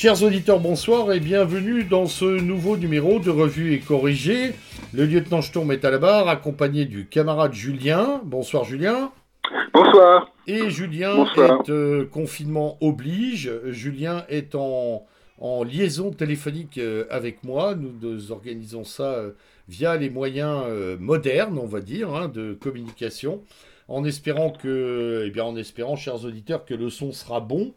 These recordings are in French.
Chers auditeurs, bonsoir et bienvenue dans ce nouveau numéro de Revue et Corrigé. Le lieutenant Sturm est à la barre, accompagné du camarade Julien. Bonsoir Julien. Bonsoir. Et Julien est euh, confinement oblige. Julien est en, liaison téléphonique euh, avec moi. Nous, organisons ça euh, via les moyens modernes, on va dire, hein, de communication, en espérant que, eh bien, en espérant, chers auditeurs, que le son sera bon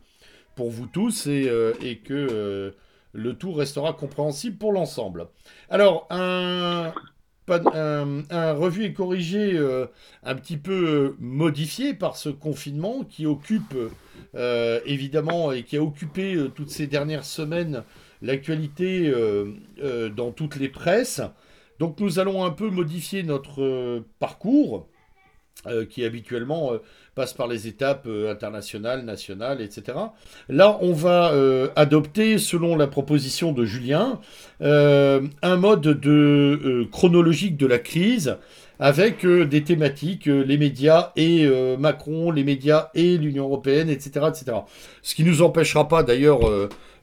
pour vous tous et, euh, que euh, le tout restera compréhensible pour l'ensemble. Alors, un, un, revu et corrigé euh, un petit peu modifié par ce confinement qui occupe évidemment et qui a occupé toutes ces dernières semaines l'actualité dans toutes les presses. Donc nous allons un peu modifier notre parcours qui habituellement passe par les étapes euh, internationales, nationales, etc. Là, on va adopter, selon la proposition de Julien, un mode de chronologique de la crise avec des thématiques, les médias et Macron, les médias et l'Union européenne, etc., etc. Ce qui ne nous empêchera pas d'ailleurs,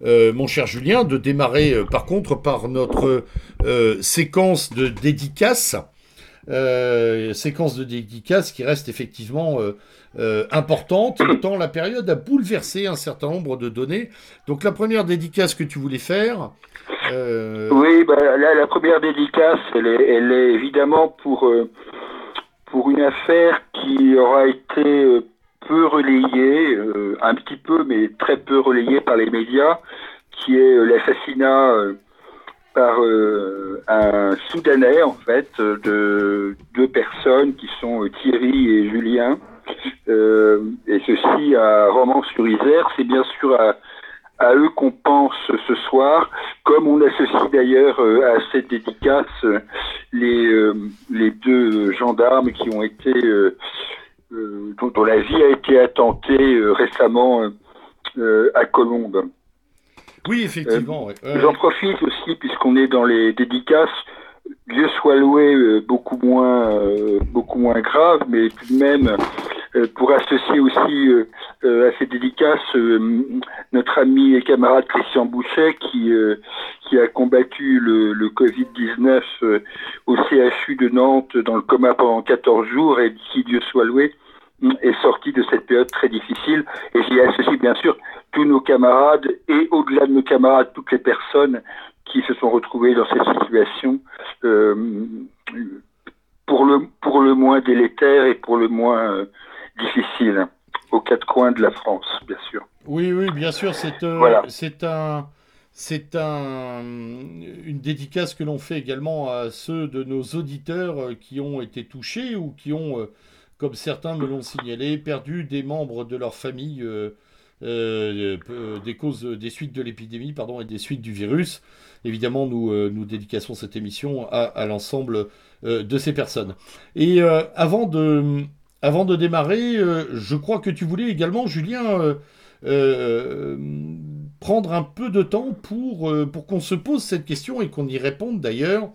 mon cher Julien, de démarrer par contre par notre séquence de dédicaces euh, séquence de dédicaces qui reste effectivement euh, euh, importante, tant la période a bouleversé un certain nombre de données. Donc la première dédicace que tu voulais faire. Oui, bah, la première dédicace, elle est, évidemment pour, pour une affaire qui aura été peu relayée, un petit peu, mais très peu relayée par les médias, qui est l'assassinat par euh, un Soudanais, en fait, de deux personnes qui sont euh, Thierry et Julien. Euh, et ceci à Romans-sur-Isère. C'est bien sûr à, eux qu'on pense ce soir, comme on associe d'ailleurs à cette dédicace les, les deux gendarmes qui ont été, dont, la vie a été attentée récemment à Colombes. Oui, effectivement. Euh, j'en profite aussi, puisqu'on est dans les dédicaces. Dieu soit loué, euh, beaucoup moins, euh, beaucoup moins grave, mais tout de même, pour associer aussi à ces dédicaces notre ami et camarade Christian Boucher, qui, qui a combattu le, le Covid-19 au CHU de Nantes dans le coma pendant 14 jours, et qui, Dieu soit loué, est sorti de cette période très difficile. Et j'y associe bien sûr tous nos camarades et au-delà de nos camarades, toutes les personnes qui se sont retrouvées dans cette situation euh, pour, le, pour le moins délétère et pour le moins euh, difficile aux quatre coins de la France, bien sûr. Oui, oui, bien sûr, c'est euh, c'est un c'est un, une dédicace que l'on fait également à ceux de nos auditeurs qui ont été touchés ou qui ont, comme certains me l'ont signalé, perdu des membres de leur famille euh, euh, des causes, des suites de l'épidémie, pardon, et des suites du virus. Évidemment, nous, euh, nous dédicassons cette émission à, l'ensemble de ces personnes. Et avant, de, avant de démarrer, je crois que tu voulais également, Julien, prendre un peu de temps pour, pour qu'on se pose cette question et qu'on y réponde d'ailleurs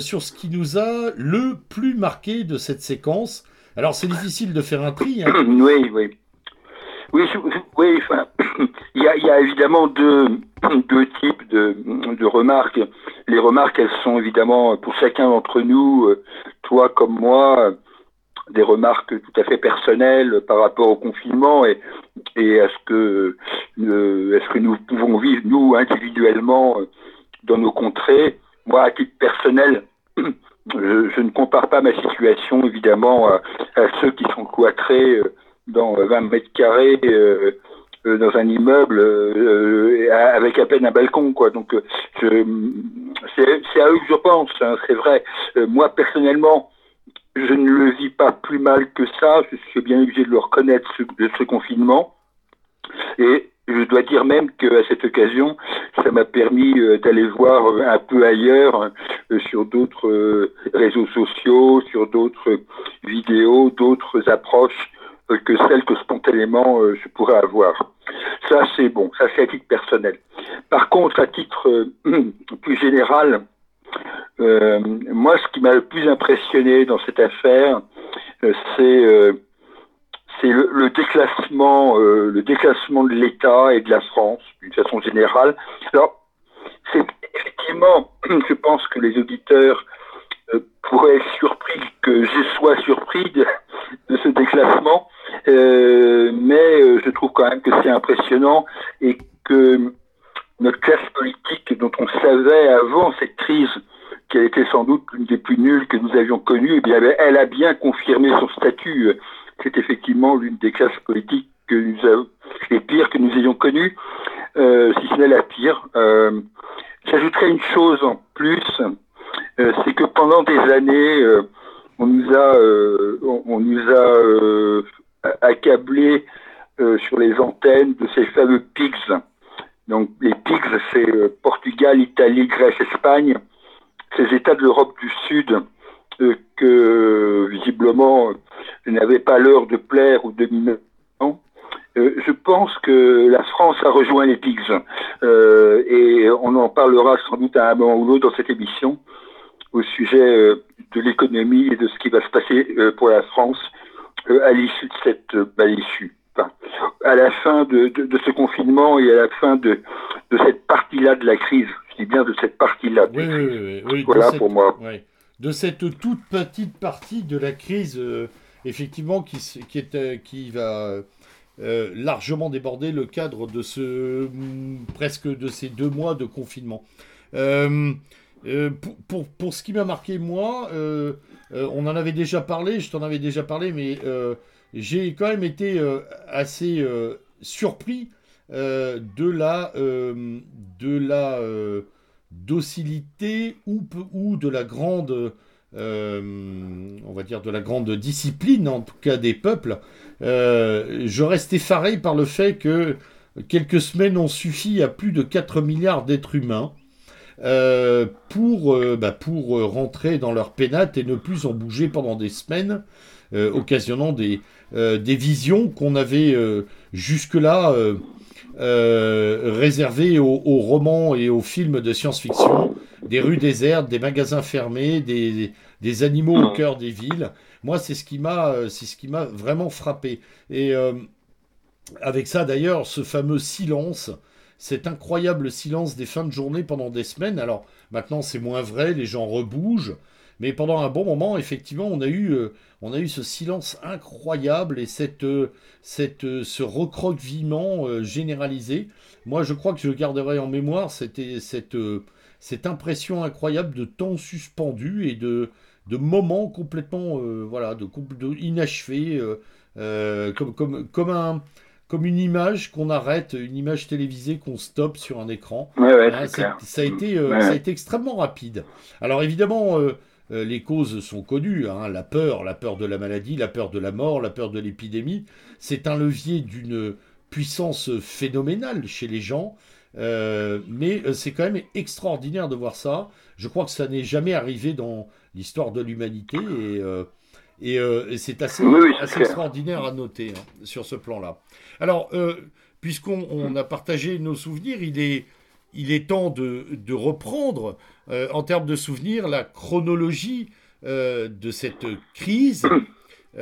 sur ce qui nous a le plus marqué de cette séquence. Alors c'est difficile de faire un tri. Hein. Oui, oui. Oui, oui enfin, il, y a, il y a évidemment deux, deux types de, de, remarques. Les remarques, elles sont évidemment pour chacun d'entre nous, euh, toi comme moi, des remarques tout à fait personnelles par rapport au confinement et, à ce que, euh, est-ce que nous pouvons vivre, nous, individuellement, dans nos contrées. Moi, à titre personnel, je, ne compare pas ma situation, évidemment, à, ceux qui sont cloîtrés euh, dans 20 mètres carrés euh, euh, dans un immeuble euh, avec à peine un balcon quoi donc c'est à eux que je pense hein, c'est vrai moi personnellement je ne le vis pas plus mal que ça je suis bien obligé de le reconnaître de ce confinement et je dois dire même qu'à cette occasion, ça m'a permis d'aller voir un peu ailleurs sur d'autres réseaux sociaux, sur d'autres vidéos, d'autres approches que celle que spontanément euh, je pourrais avoir. Ça, c'est bon, ça c'est à titre personnel. Par contre, à titre euh, plus général, euh, moi, ce qui m'a le plus impressionné dans cette affaire, c'est c'est le, déclassement, euh, le déclassement de l'État et de la France d'une façon générale. Alors, c'est effectivement, je pense que les auditeurs euh, pourraient être surpris que je sois surpris de, ce déclassement, euh, mais je trouve quand même que c'est impressionnant et que notre classe politique dont on savait avant cette crise a été sans doute l'une des plus nulles que nous avions connues, eh bien, elle a bien confirmé son statut c'est effectivement l'une des classes politiques que nous avons, les pires que nous ayons connues, euh, si ce n'est la pire. Euh, J'ajouterais une chose en plus, euh, c'est que pendant des années, euh, on nous a, euh, on, nous a accablé sur les antennes de ces fameux PIGS. Donc les PIGS, c'est Portugal, Italie, Grèce, Espagne, ces États de l'Europe du Sud que visiblement n'avait pas l'heure de plaire ou de euh, je pense que la France a rejoint les PIGS euh, et on en parlera sans doute à un moment ou l'autre dans cette émission au sujet euh, de l'économie et de ce qui va se passer euh, pour la France à l'issue de cette bah, Enfin, à la fin de, de, de, ce confinement et à la fin de, de cette partie-là de la crise. Je dis bien de cette partie-là. Oui, oui, oui, voilà pour moi. De cette toute petite partie de la crise effectivement, qui, qui, est, euh, qui va euh, largement déborder le cadre de ce mm, presque de ces deux mois de confinement. Euh, pour, pour, ce qui m'a marqué moi, on en avait déjà parlé, je t'en avais déjà parlé, mais j'ai quand même été assez surpris de la, de la docilité ou, de la grande euh, on va dire, de la grande discipline, en tout cas des peuples, euh, je reste effaré par le fait que quelques semaines ont suffi à plus de 4 milliards d'êtres humains euh, pour, bah, pour rentrer dans leur pénate et ne plus en bouger pendant des semaines, occasionnant des, des visions qu'on avait jusque-là réservées aux, aux, romans et aux films de science-fiction, des rues désertes, des magasins fermés, des, des animaux au cœur des villes. Moi, c'est ce qui m'a, euh, c'est ce qui m'a vraiment frappé. Et euh, avec ça, d'ailleurs, ce fameux silence, cet incroyable silence des fins de journée pendant des semaines. Alors maintenant, c'est moins vrai, les gens rebougent. Mais pendant un bon moment, effectivement, on a eu, euh, on a eu ce silence incroyable et cette, cette, ce recroquevillement généralisé. Moi, je crois que je garderai en mémoire c'était cette, cette impression incroyable de temps suspendu et de, de moments complètement euh, voilà, de, de inachevés, euh, euh, comme, comme, comme, un, comme une image qu'on arrête, une image télévisée qu'on stoppe sur un écran. Hein, ça, a été, ça a été extrêmement rapide. Alors évidemment, les causes sont connues. Hein, la peur, la peur de la maladie, la peur de la mort, la peur de l'épidémie. C'est un levier d'une puissance phénoménale chez les gens. mais c'est quand même extraordinaire de voir ça. Je crois que ça n'est jamais arrivé dans l'histoire de l'humanité et, euh, euh, et, c'est assez, assez extraordinaire à noter hein, sur ce plan-là. Alors, euh, puisqu'on a partagé nos souvenirs, il est, il est temps de, de reprendre en termes de souvenirs la chronologie de cette crise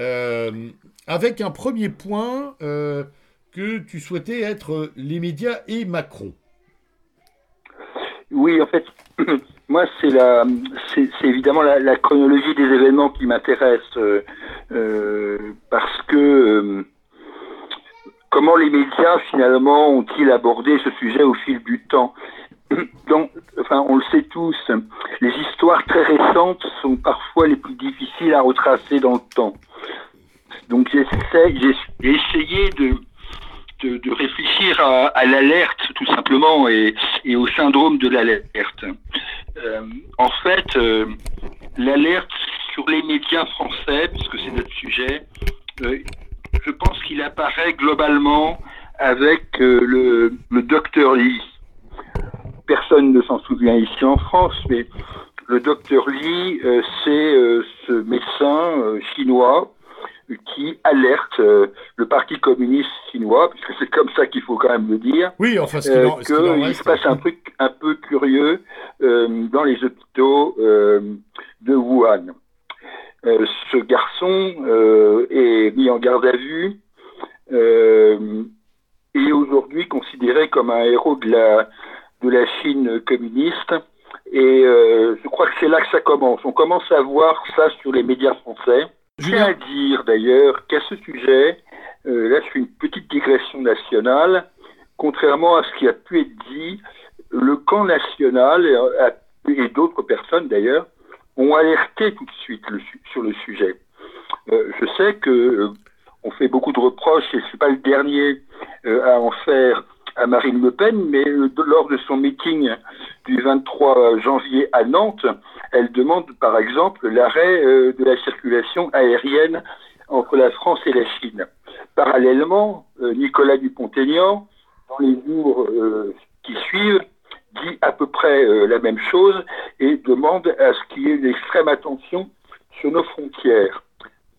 avec un premier point que tu souhaitais être les médias et Macron. Oui, en fait, moi, c'est la, c'est évidemment la, chronologie des événements qui m'intéresse euh, euh, parce que euh, comment les médias finalement ont-ils abordé ce sujet au fil du temps on le sait tous, les histoires très récentes sont parfois les plus difficiles à retracer dans le temps. Donc, j'ai essayé de de, réfléchir à, l'alerte tout simplement et, au syndrome de l'alerte. Euh, en fait, euh, l'alerte sur les médias français, puisque c'est notre sujet, euh, je pense qu'il apparaît globalement avec le, le docteur Lee. Personne ne s'en souvient ici en France, mais le docteur Lee, c'est ce médecin chinois qui alerte euh, le Parti communiste chinois, puisque c'est comme ça qu'il faut quand même le dire, oui, enfin, euh, qu'il se passe un truc un peu curieux euh, dans les hôpitaux de Wuhan. Ce garçon est mis en garde à vue et aujourd'hui considéré comme un héros de la, de la Chine communiste. Et je crois que c'est là que ça commence. On commence à voir ça sur les médias français. Je tiens à dire d'ailleurs qu'à ce sujet, là je fais une petite digression nationale, contrairement à ce qui a pu être dit, le camp national et, d'autres personnes d'ailleurs ont alerté tout de suite sur le sujet. Euh, je sais que euh, on fait beaucoup de reproches et je suis pas le dernier euh, à en faire à Marine Le Pen, mais lors de son meeting du 23 janvier à Nantes, elle demande par exemple l'arrêt de la circulation aérienne entre la France et la Chine. Parallèlement, Nicolas Dupont-Aignan, dans les jours qui suivent, dit à peu près euh, la même chose et demande à ce qu'il y ait une extrême attention sur nos frontières.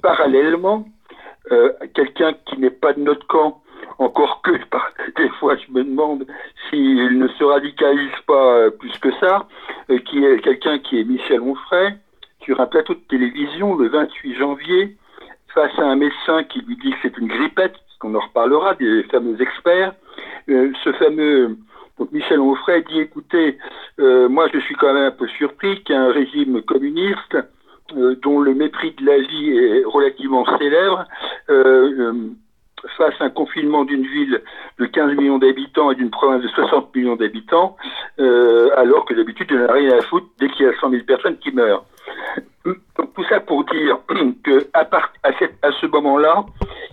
Parallèlement, euh, quelqu'un qui n'est pas de notre camp, encore que des fois je me demande s'il ne se radicalise pas euh, plus que ça, qui est quelqu'un qui est Michel Onfray, sur un plateau de télévision le 28 janvier, face à un médecin qui lui dit que c'est une grippette, qu'on en reparlera, des fameux experts, ce fameux donc Michel Onfray dit écoutez, euh, moi je suis quand même un peu surpris qu'un régime communiste euh, dont le mépris de la vie est relativement célèbre euh, fasse un confinement d'une ville de 15 millions d'habitants et d'une province de 60 millions d'habitants, alors que d'habitude il n'a rien à foutre dès qu'il y a 100 000 personnes qui meurent. Donc tout ça pour dire que à, à ce moment-là,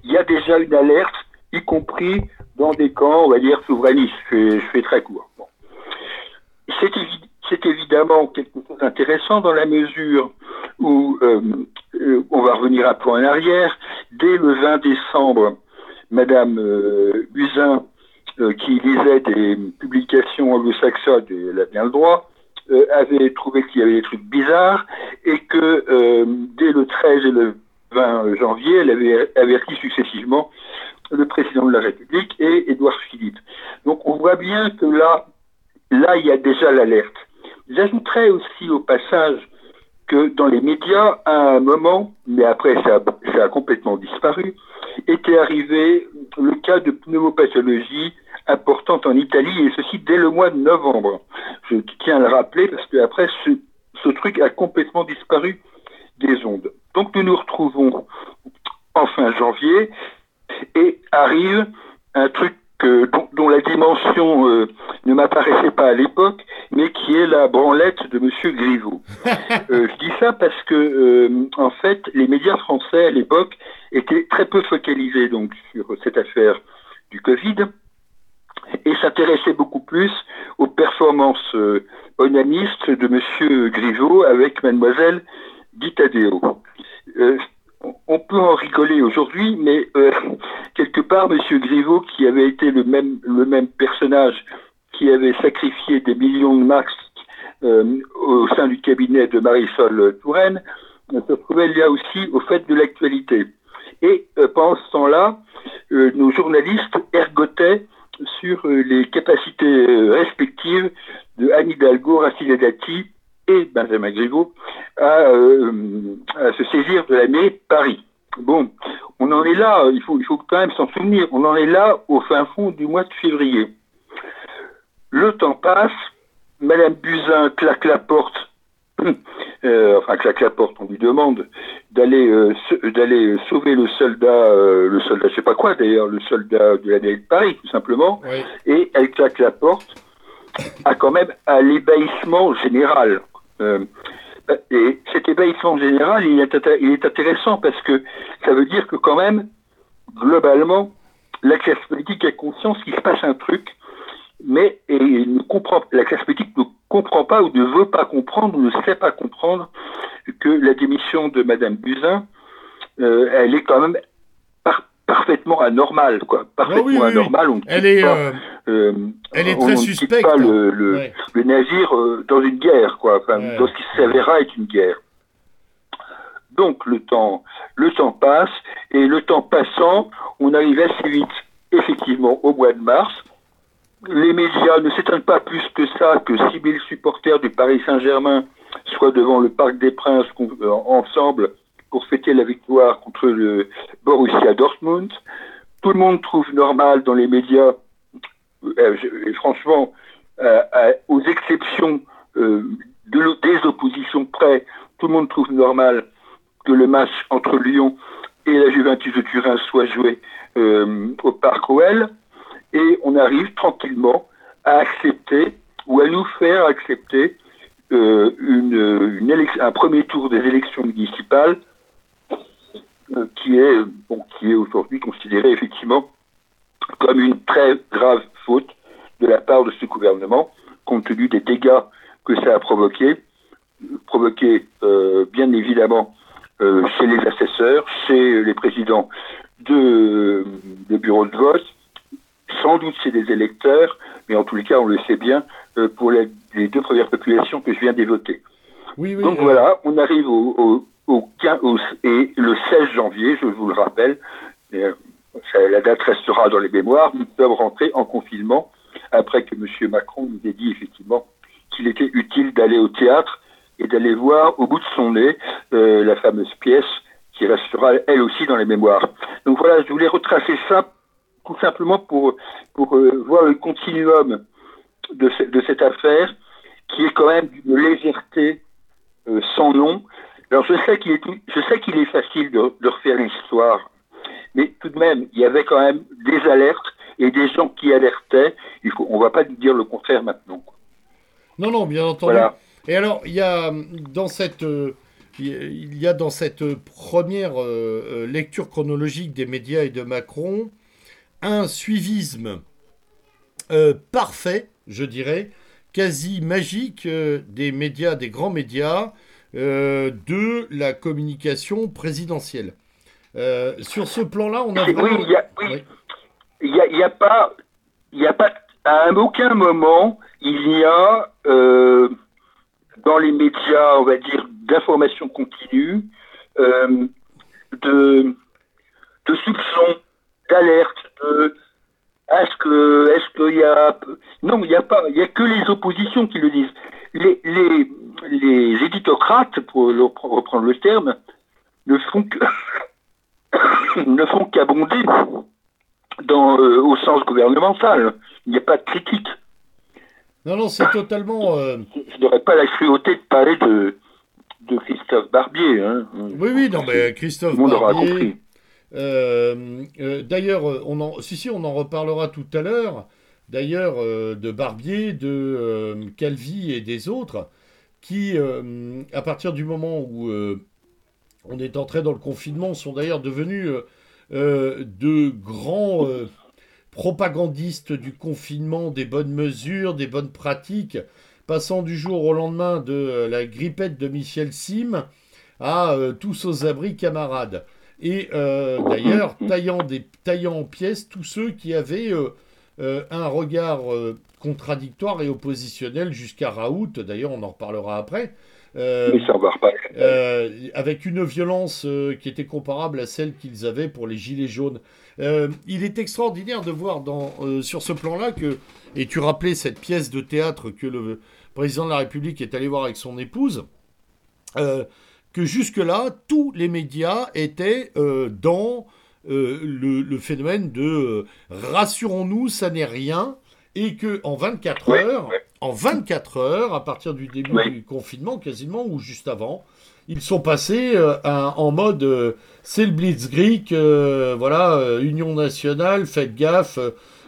il y a déjà une alerte, y compris dans des camps, on va dire, souverainistes. Je, fais très court. C'est évidemment quelque chose d'intéressant dans la mesure où, euh, euh, on va revenir un peu en arrière, dès le 20 décembre, Madame euh, Buzyn, qui lisait des publications anglo-saxonnes, elle a bien le droit, avait trouvé qu'il y avait des trucs bizarres et que dès le 13 et le 20 janvier, elle avait averti successivement le président de la République et Édouard Philippe. Donc on voit bien que là, là, il y a déjà l'alerte. J'ajouterais aussi au passage que dans les médias, à un moment, mais après ça, a complètement disparu, était arrivé le cas de pneumopathologie importante en Italie, et ceci dès le mois de novembre. Je tiens à le rappeler parce que après ce truc a complètement disparu des ondes. Donc nous nous retrouvons en fin janvier et arrive un truc dont, la dimension euh, ne m'apparaissait pas à l'époque, mais qui est la branlette de Monsieur Griveaux. Euh, je dis ça parce que, euh, en fait, les médias français à l'époque étaient très peu focalisés donc sur cette affaire du Covid et s'intéressaient beaucoup plus aux performances onanistes de Monsieur Griveaux avec Mademoiselle Ditadeo on peut en rigoler aujourd'hui, mais euh, quelque part, M. Griveaux, qui avait été le même, personnage qui avait sacrifié des millions de marques euh, au sein du cabinet de Marisol Touraine, se trouvait là aussi au fait de l'actualité. Et euh, pendant ce temps-là, nos journalistes ergotaient sur les capacités respectives de Anne Hidalgo, Racine Dati et Benjamin Griveaux euh, à, se saisir de la mairie de Paris. Bon, on en est là, il faut, il faut quand même s'en souvenir, on en est là au fin fond du mois de février. Le temps passe, Madame Buzyn claque la porte, euh, enfin claque la porte, on lui demande d'aller euh, d'aller sauver le soldat, le soldat, je sais pas quoi d'ailleurs, le soldat de la mairie de Paris, tout simplement, et elle claque la porte à quand même à l'ébahissement général. Euh, et cet ébahissement général, il est, intéressant parce que ça veut dire que quand même, globalement, la classe politique a conscience qu'il se passe un truc, mais la classe politique ne comprend pas ou ne veut pas comprendre ou ne sait pas comprendre que la démission de Madame Buzyn, euh, elle est quand même parfaitement anormale, quoi. Parfaitement anormale. elle est, euh, euh, elle est très suspecte. pas le, le, navire euh, dans une guerre, quoi. Enfin, dans ce qui s'avérera être une guerre. Donc le temps, le temps passe et le temps passant, on arrive assez vite, effectivement, au mois de mars. Les médias ne s'étonnent pas plus que ça que 6000 supporters du Paris Saint-Germain soient devant le Parc des Princes ensemble pour fêter la victoire contre le Borussia Dortmund. tout le monde trouve normal dans les médias, et franchement, aux exceptions de, des oppositions près, tout le monde trouve normal que le match entre Lyon et la Juventus de Turin soit joué au Parc OL. Et on arrive tranquillement à accepter ou à nous faire accepter euh, un premier tour des élections municipales euh, qui est, bon, qui est aujourd'hui considéré effectivement comme une très grave faute de la part de ce gouvernement, compte tenu des dégâts que ça a provoqué, provoqué euh, bien évidemment chez les assesseurs, chez les présidents de, de bureaux de vote, sans doute chez des électeurs, mais en tous les cas, on le sait bien, euh, pour les, deux premières populations que je viens d'évoquer. Oui, oui, Donc euh, voilà, on arrive au, au, 15, et le 16 janvier, je vous le rappelle, euh, la date restera dans les mémoires, nous sommes rentrés en confinement après que M. Macron nous ait dit effectivement qu'il était utile d'aller au théâtre et d'aller voir au bout de son nez la fameuse pièce qui restera elle aussi dans les mémoires. Donc voilà, je voulais retracer ça tout simplement pour, pour euh, voir le continuum de, de, cette affaire, qui est quand même d'une légèreté euh, sans nom. Alors je sais qu'il est, je sais qu'il est facile de, de refaire l'histoire, mais tout de même, il y avait quand même des alertes et des gens qui alertaient. Il faut, on ne va pas dire le contraire maintenant. Non, non, bien entendu. Et alors, il y a dans cette, euh, il y a dans cette première lecture chronologique des médias et de Macron, un suivisme euh, parfait, je dirais, quasi magique euh, des médias, des grands médias, euh, de la communication présidentielle. sur ce plan-là, on a vraiment... Oui, il n'y a, a, pas... Il a pas... À aucun moment, il y a dans les médias, on va dire, d'information continue, de, de soupçons d'alerte, de est-ce que est-ce qu'il y a non il n'y a pas il y a que les oppositions qui le disent les les les éditocrates pour reprendre le terme ne font que ne font qu'abonder dans euh, au sens gouvernemental il n'y a pas de critique non non c'est totalement euh, je n'aurais pas la cruauté de parler de de Christophe Barbier hein. oui oui non mais Christophe Barbier euh, euh, d'ailleurs, on en, si, si, on en reparlera tout à l'heure. D'ailleurs, euh, de Barbier, de Calvi et des autres, qui, à partir du moment où on est entré dans le confinement, sont d'ailleurs devenus de grands propagandistes du confinement, des bonnes mesures, des bonnes pratiques, passant du jour au lendemain de la grippette de Michel Sim à tous aux abris camarades. Et euh, d'ailleurs taillant, en pièces tous ceux qui avaient euh, euh, un regard contradictoire et oppositionnel jusqu'à Raoult, d'ailleurs on en reparlera après. avec une violence qui était comparable à celle qu'ils avaient pour les Gilets jaunes. il est extraordinaire de voir dans, sur ce plan-là que, et tu rappelais cette pièce de théâtre que le président de la République est allé voir avec son épouse, que jusque-là, tous les médias étaient euh, dans euh, le, phénomène de euh, rassurons-nous, ça n'est rien, et que en 24 heures, en 24 heures, à partir du début du confinement, quasiment ou juste avant, ils sont passés en mode c'est le Blitzkrieg, voilà, Union nationale, faites gaffe,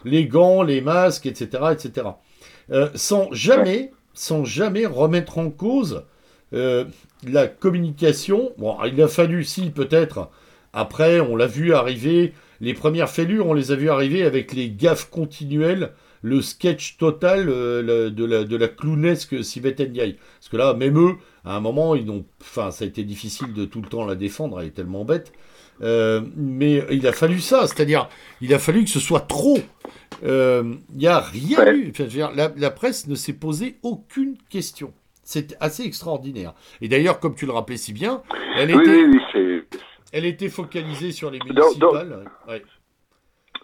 les gants, les masques, etc., etc. sans jamais, sans jamais remettre en cause la communication, bon, il a fallu, si, peut-être, après, on l'a vu arriver, les premières fêlures, on les a vues arriver avec les gaffes continuelles, le sketch total euh, de, la, de la clownesque Sivette Ndiaye. Parce que là, même eux, à un moment, ils ont, enfin, ça a été difficile de tout le temps la défendre, elle est tellement bête. Euh, mais il a fallu ça, c'est-à-dire, il a fallu que ce soit trop. Euh, il n'y a rien eu. la, la presse ne s'est posé aucune question. C'est assez extraordinaire. Et d'ailleurs, comme tu le rappelais si bien, elle était, elle était focalisée sur les municipales.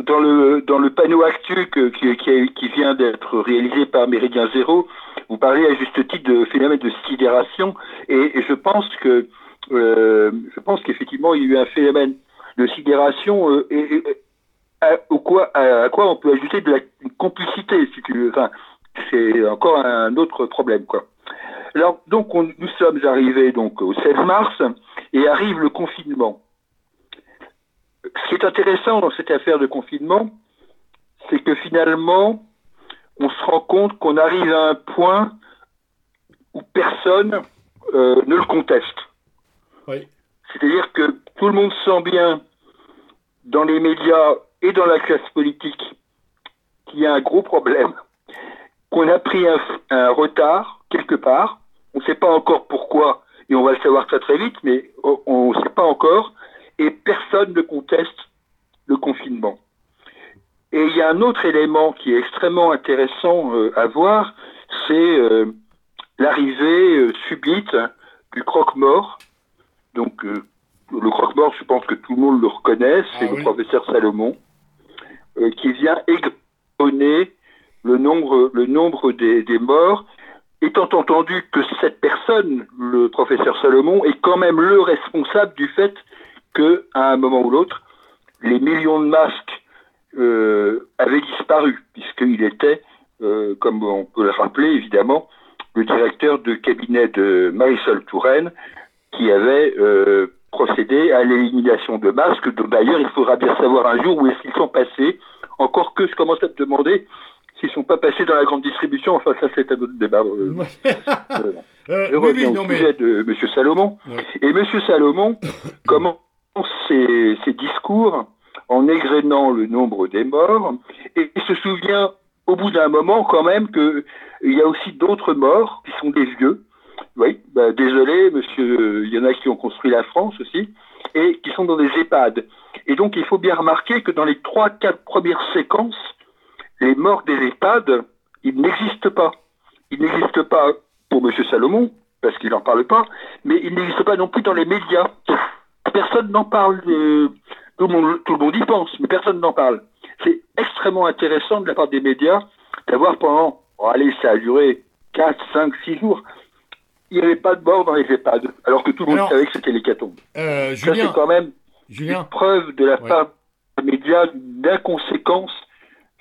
Dans, le, dans le panneau actu qui, qui, vient d'être réalisé par Méridien Zéro, vous parlez à juste titre de phénomène de sidération. Et, je pense que euh, je pense qu'effectivement, il y a eu un phénomène de sidération. Euh, et, à, quoi, à, quoi on peut ajouter de la complicité, si tu veux. Enfin, c'est encore un autre problème, quoi. Alors, donc, nous sommes arrivés donc au 16 mars et arrive le confinement. Ce qui est intéressant dans cette affaire de confinement, c'est que finalement, on se rend compte qu'on arrive à un point où personne euh, ne le conteste. C'est-à-dire que tout le monde sent bien dans les médias et dans la classe politique qu'il y a un gros problème, qu'on a pris un, retard quelque part. On ne sait pas encore pourquoi, et on va le savoir très très vite, mais on ne sait pas encore, et personne ne conteste le confinement. Et il y a un autre élément qui est extrêmement intéressant euh, à voir, c'est euh, l'arrivée euh, subite du croque-mort. Donc le croque-mort, je pense que tout le monde le reconnaît, c'est ah le professeur Salomon, qui vient exponer le nombre, le nombre des, des, morts, étant entendu que cette personne, le professeur Salomon, est quand même le responsable du fait que, à un moment ou l'autre, les millions de masques euh, avait disparu, puisqu'il était, euh, comme on peut le rappeler évidemment, le directeur de cabinet de Marisol Touraine, qui avait euh, procédé à l'élimination de masques, dont d'ailleurs il faudra bien savoir un jour où est-ce qu'ils sont passés, encore que je commence à me demander s'ils ne sont pas passés dans la grande distribution, enfin ça c'est un autre débat. je reviens au sujet de M. Salomon. Et M. Salomon comment ses, ses discours en égrénant le nombre des morts, et il se souvient au bout d'un moment quand même qu'il y a aussi d'autres morts qui sont des vieux. Oui, bah, désolé, monsieur, il y en a qui ont construit la France aussi, et qui sont dans des EHPAD. Et donc il faut bien remarquer que dans les trois, quatre premières séquences, les morts des EHPAD, ils n'existent pas. Ils n'existent pas pour monsieur Salomon, parce qu'il n'en parle pas, mais ils n'existent pas non plus dans les médias. Personne n'en parle. Euh, tout le, monde, tout le monde y pense, mais personne n'en parle. C'est extrêmement intéressant de la part des médias d'avoir pendant, oh, allez, ça a duré 4, 5, 6 jours, il n'y avait pas de mort dans les EHPAD, alors que tout le monde savait que c'était l'hécatombe. Euh, ça, c'est quand même une preuve de la part des médias d'inconséquence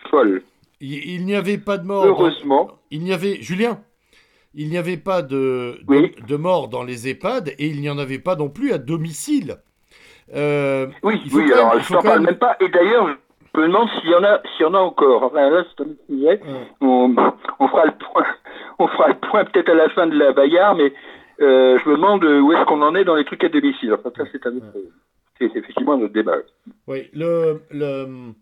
folle. Il, n'y avait pas de mort. Heureusement. Il n'y avait, Julien, il n'y avait pas de, de, de, mort dans les EHPAD et il n'y en avait pas non plus à domicile. Euh, oui, oui alors je n'en parle même... pas. Et d'ailleurs, je me demande s'il y en a, s'il y en a encore. Enfin, là, c'est on, on, fera le point, on fera le point peut-être à la fin de la bagarre, mais euh, je me demande où est-ce qu'on en est dans les trucs à domicile. Enfin, ça, c'est, un autre, c'est effectivement un autre débat. Oui, le, le,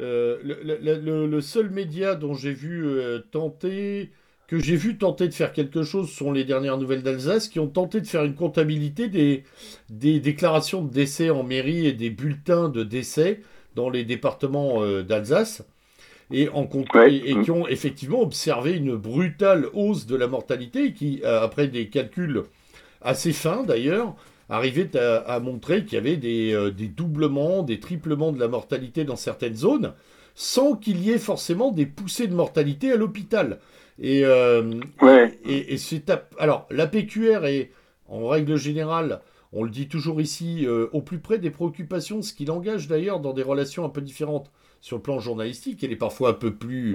euh, le, le, le, seul média dont j'ai vu tenter que j'ai vu tenter de faire quelque chose sont les dernières nouvelles d'Alsace qui ont tenté de faire une comptabilité des, des déclarations de décès en mairie et des bulletins de décès dans les départements euh, d'Alsace et, en, et, qui ont effectivement observé une brutale hausse de la mortalité qui, euh, après des calculs assez fins d'ailleurs, arrivaient à, montrer qu'il y avait des, euh, des doublements, des triplements de la mortalité dans certaines zones sans qu'il y ait forcément des poussées de mortalité à l'hôpital. Et, euh, et, c'est alors la PQR est en règle générale, on le dit toujours ici, euh, au plus près des préoccupations, ce qui l'engage d'ailleurs dans des relations un peu différentes sur le plan journalistique. Elle est parfois un peu plus,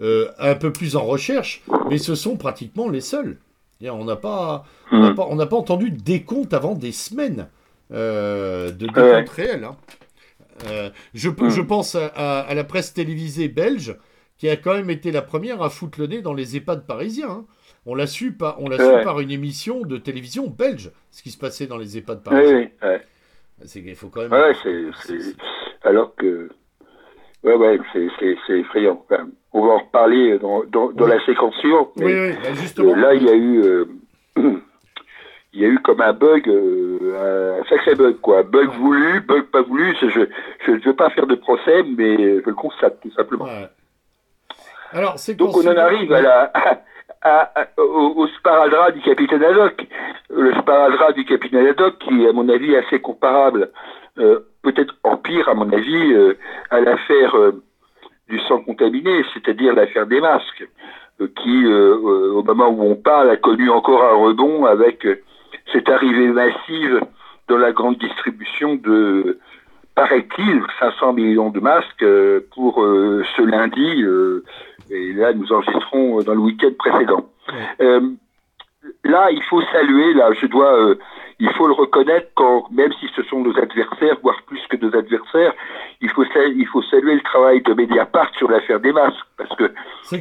euh, un peu plus en recherche, mais ce sont pratiquement les seuls. On n'a pas, on n'a pas, entendu de décompte avant des semaines de décompte réel. Hein. je, je, pense à, la presse télévisée belge qui a quand même été la première à foutre le nez dans les EHPAD parisiens. Hein. On l'a su, par, on l'a su par une émission de télévision belge, ce qui se passait dans les EHPAD parisiens. Oui, oui. C'est il faut quand même. Ouais, c'est, alors que. Ouais, ouais, c'est, effrayant. On va en reparler dans, dans, la séquence suivante. oui, oui, bah, justement. là, il y a eu. Euh, il y a eu comme un bug, euh, un sacré bug, quoi. Bug voulu, bug pas voulu. Je ne veux pas faire de procès, mais je le constate, tout simplement. Donc on en arrive à la, au, sparadrap du capitaine Haddock. Le sparadrap du capitaine Haddock, qui est à mon avis assez comparable, euh, peut-être en pire à mon avis, euh, à l'affaire euh, du sang contaminé, c'est-à-dire l'affaire des masques, qui, au moment où on parle, a connu encore un rebond avec cette arrivée massive dans la grande distribution de, paraît-il, 500 millions de masques pour ce lundi. et là, nous enregistrons dans le week-end précédent. là, il faut saluer, là, je dois il faut le reconnaître quand, même si ce sont nos adversaires, voire plus que nos adversaires, il faut, il faut saluer le travail de Mediapart sur l'affaire des masques, parce que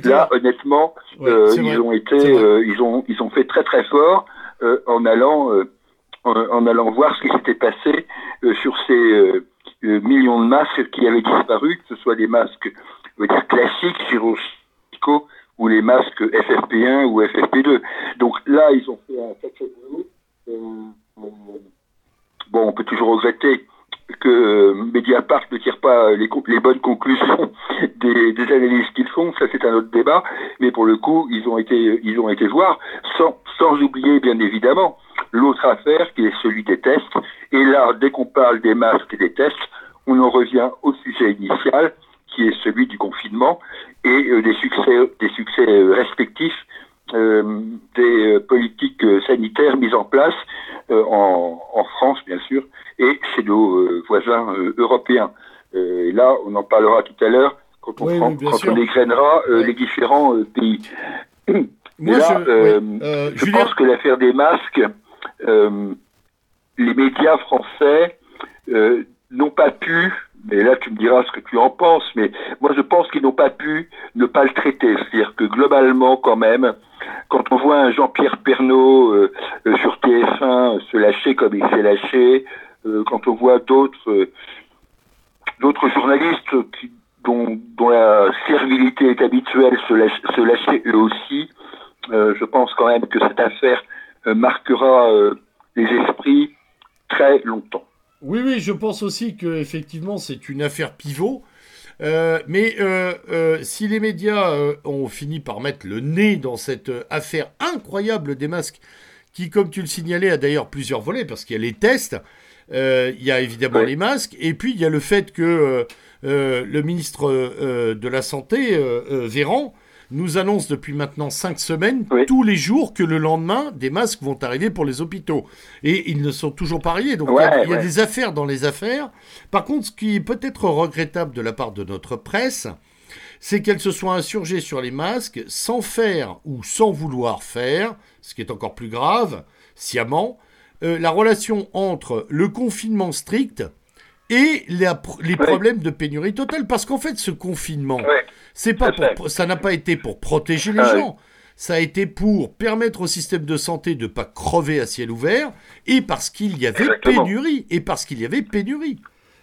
là, honnêtement, euh, ils ont été, euh, ils ont, ils ont fait très très fort euh, en allant, en, allant voir ce qui s'était passé sur ces millions de masques qui avaient disparu, que ce soit des masques, on dire classiques, chirurgicaux ou les masques FFP1 ou FFP2. Donc là, ils ont fait un sacré boulot. Bon, on peut toujours regretter que euh, Mediapart ne tire pas les, bonnes conclusions des, des analyses qu'ils font, ça c'est un autre débat, mais pour le coup, ils ont été, ils ont été voir, sans, sans oublier bien évidemment l'autre affaire qui est celui des tests. Et là, dès qu'on parle des masques et des tests, on en revient au sujet initial, qui est celui du confinement et euh, des succès, des succès euh, respectifs des euh, politiques euh, sanitaires mises en place en, en, France, bien sûr, et chez nos voisins européens. et là, on en parlera tout à l'heure quand on, quand on les différents pays. Moi, là, je, je pense que l'affaire des masques, les médias français n'ont pas pu mais là tu me diras ce que tu en penses, mais moi je pense qu'ils n'ont pas pu ne pas le traiter. C'est-à-dire que globalement quand même, quand on voit un Jean-Pierre Pernaud euh, euh, sur TF1 se lâcher comme il s'est lâché, euh, quand on voit d'autres d'autres journalistes qui, dont, dont, la servilité est habituelle se, se lâcher eux aussi, je pense quand même que cette affaire marquera les esprits très longtemps. Oui, oui, je pense aussi que effectivement c'est une affaire pivot. Euh, mais euh, euh, si les médias ont fini par mettre le nez dans cette affaire incroyable des masques, qui, comme tu le signalais, a d'ailleurs plusieurs volets, parce qu'il y a les tests, il y a évidemment les masques, et puis il y a le fait que le ministre de la Santé, Véran, nous annonce depuis maintenant cinq semaines, tous les jours, que le lendemain, des masques vont arriver pour les hôpitaux. Et ils ne sont toujours pas arrivés. Donc il y, a, des affaires dans les affaires. Par contre, ce qui est peut-être regrettable de la part de notre presse, c'est qu'elle se soit insurgée sur les masques sans faire ou sans vouloir faire, ce qui est encore plus grave, sciemment, euh, la relation entre le confinement strict et les problèmes de pénurie totale. Parce qu'en fait, ce confinement, c'est pas ça n'a pas été pour protéger les ah gens. Ça a été pour permettre au système de santé de ne pas crever à ciel ouvert et parce qu'il y avait pénurie. Et parce qu'il y avait pénurie.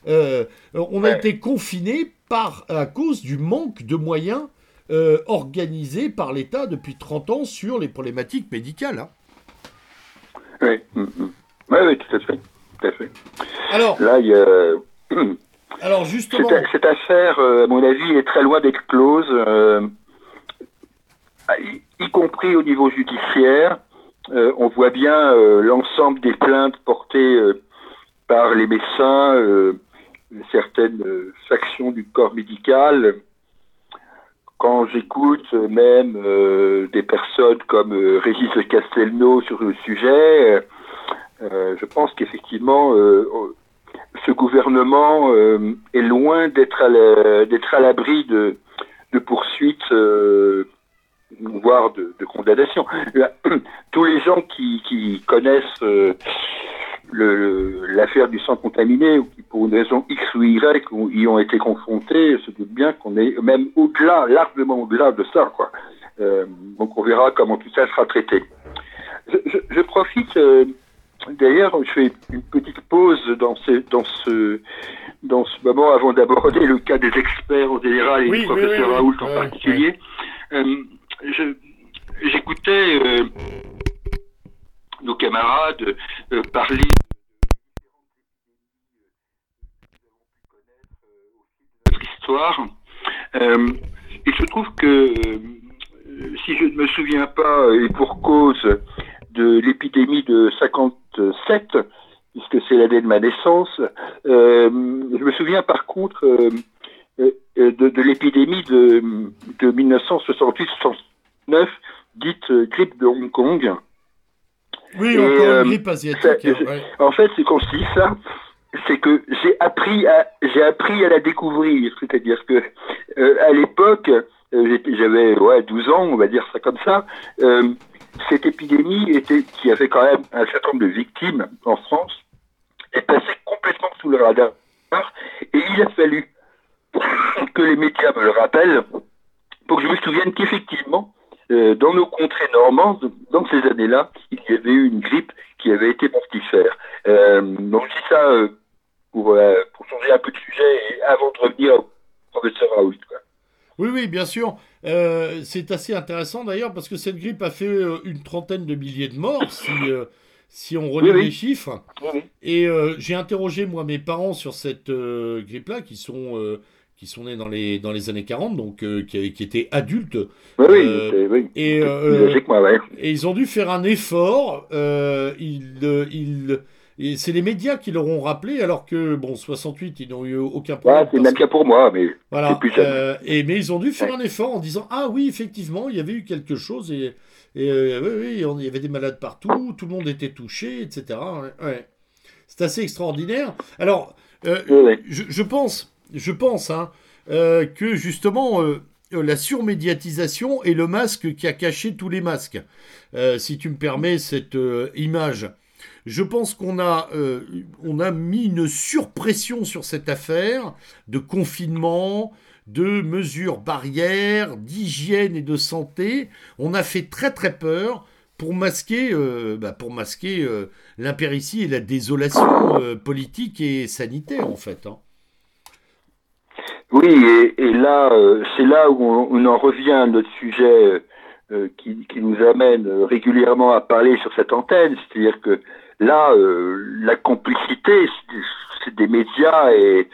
Euh, on a été confiné par, à cause du manque de moyens euh, organisés par l'État depuis 30 ans sur les problématiques médicales. Hein. Oui. Mm, mm. oui, tout à fait fait. Alors, là, il y a. Alors, justement. Cette, affaire, euh, à mon avis, est très loin d'être close, euh, y, compris au niveau judiciaire. Euh, on voit bien l'ensemble des plaintes portées par les médecins, certaines factions du corps médical. Quand j'écoute même des personnes comme Régis Castelnau sur le sujet, euh, je pense qu'effectivement, euh, ce gouvernement euh, est loin d'être à l'abri de, poursuites, voire de, de condamnations. Tous les gens qui, connaissent l'affaire du sang contaminé, ou qui pour une raison X ou Y y ont été confrontés, se doutent bien qu'on est même au-delà, largement au-delà de ça. Quoi. donc on verra comment tout ça sera traité. Je profite D'ailleurs, je fais une petite pause dans ce, dans ce, dans ce moment avant d'aborder le cas des experts en général et du professeur Raoult en particulier. Euh, j'écoutais euh, nos camarades euh, parler de l'histoire. il se trouve que, si je ne me souviens pas, et pour cause de l'épidémie de 50 7, puisque c'est l'année de ma naissance. Euh, je me souviens par contre euh, euh, de, l'épidémie de, de 1968-69, dite grippe de Hong Kong. Oui, encore une grippe asiatique. Hein, en fait, c'est qu'on se dit ça. c'est que j'ai appris à j'ai appris à la découvrir. C'est-à-dire que euh, à l'époque, euh, j'avais ouais 12 ans, on va dire ça comme ça. Euh, cette épidémie était qui avait quand même un certain nombre de victimes en France est passée complètement sous le radar. Et il a fallu que les médias me le rappellent pour que je me souvienne qu'effectivement, dans nos contrées normandes, dans ces années-là, il y avait eu une grippe qui avait été mortifère. donc je dis ça pour, euh, pour changer un peu de sujet et avant de revenir au professeur Raoult. Oui, oui, bien sûr. Euh, c'est assez intéressant d'ailleurs parce que cette grippe a fait euh, une trentaine de milliers de morts si, si on relit les chiffres. Et j'ai interrogé moi mes parents sur cette grippe-là qui sont qui sont nés dans les, dans les années 40, donc qui, qui, étaient adultes. Oui, oui, Et, et, ils ont dû faire un effort. ils, ils, et c'est les médias qui leur ont rappelé, alors que, bon, 68, ils n'ont eu aucun problème. c'est le même cas pour moi, mais voilà. plus euh, et, mais ils ont dû faire un effort en disant Ah oui, effectivement, il y avait eu quelque chose, et, et euh, oui, oui, il y avait des malades partout, tout le monde était touché, etc. Ouais. C'est assez extraordinaire. Alors, euh, je, je, pense, je pense hein, que justement la surmédiatisation est le masque qui a caché tous les masques. si tu me permets cette image. Je pense qu'on a, euh, on a mis une surpression sur cette affaire de confinement, de mesures barrières, d'hygiène et de santé. On a fait très très peur pour masquer, euh, bah, masquer euh, l'impéritie et la désolation politique et sanitaire en fait. Hein. Oui, et, là, c'est là où on, en revient à notre sujet qui, qui, nous amène régulièrement à parler sur cette antenne, c'est-à-dire que Là, euh, la complicité des médias est,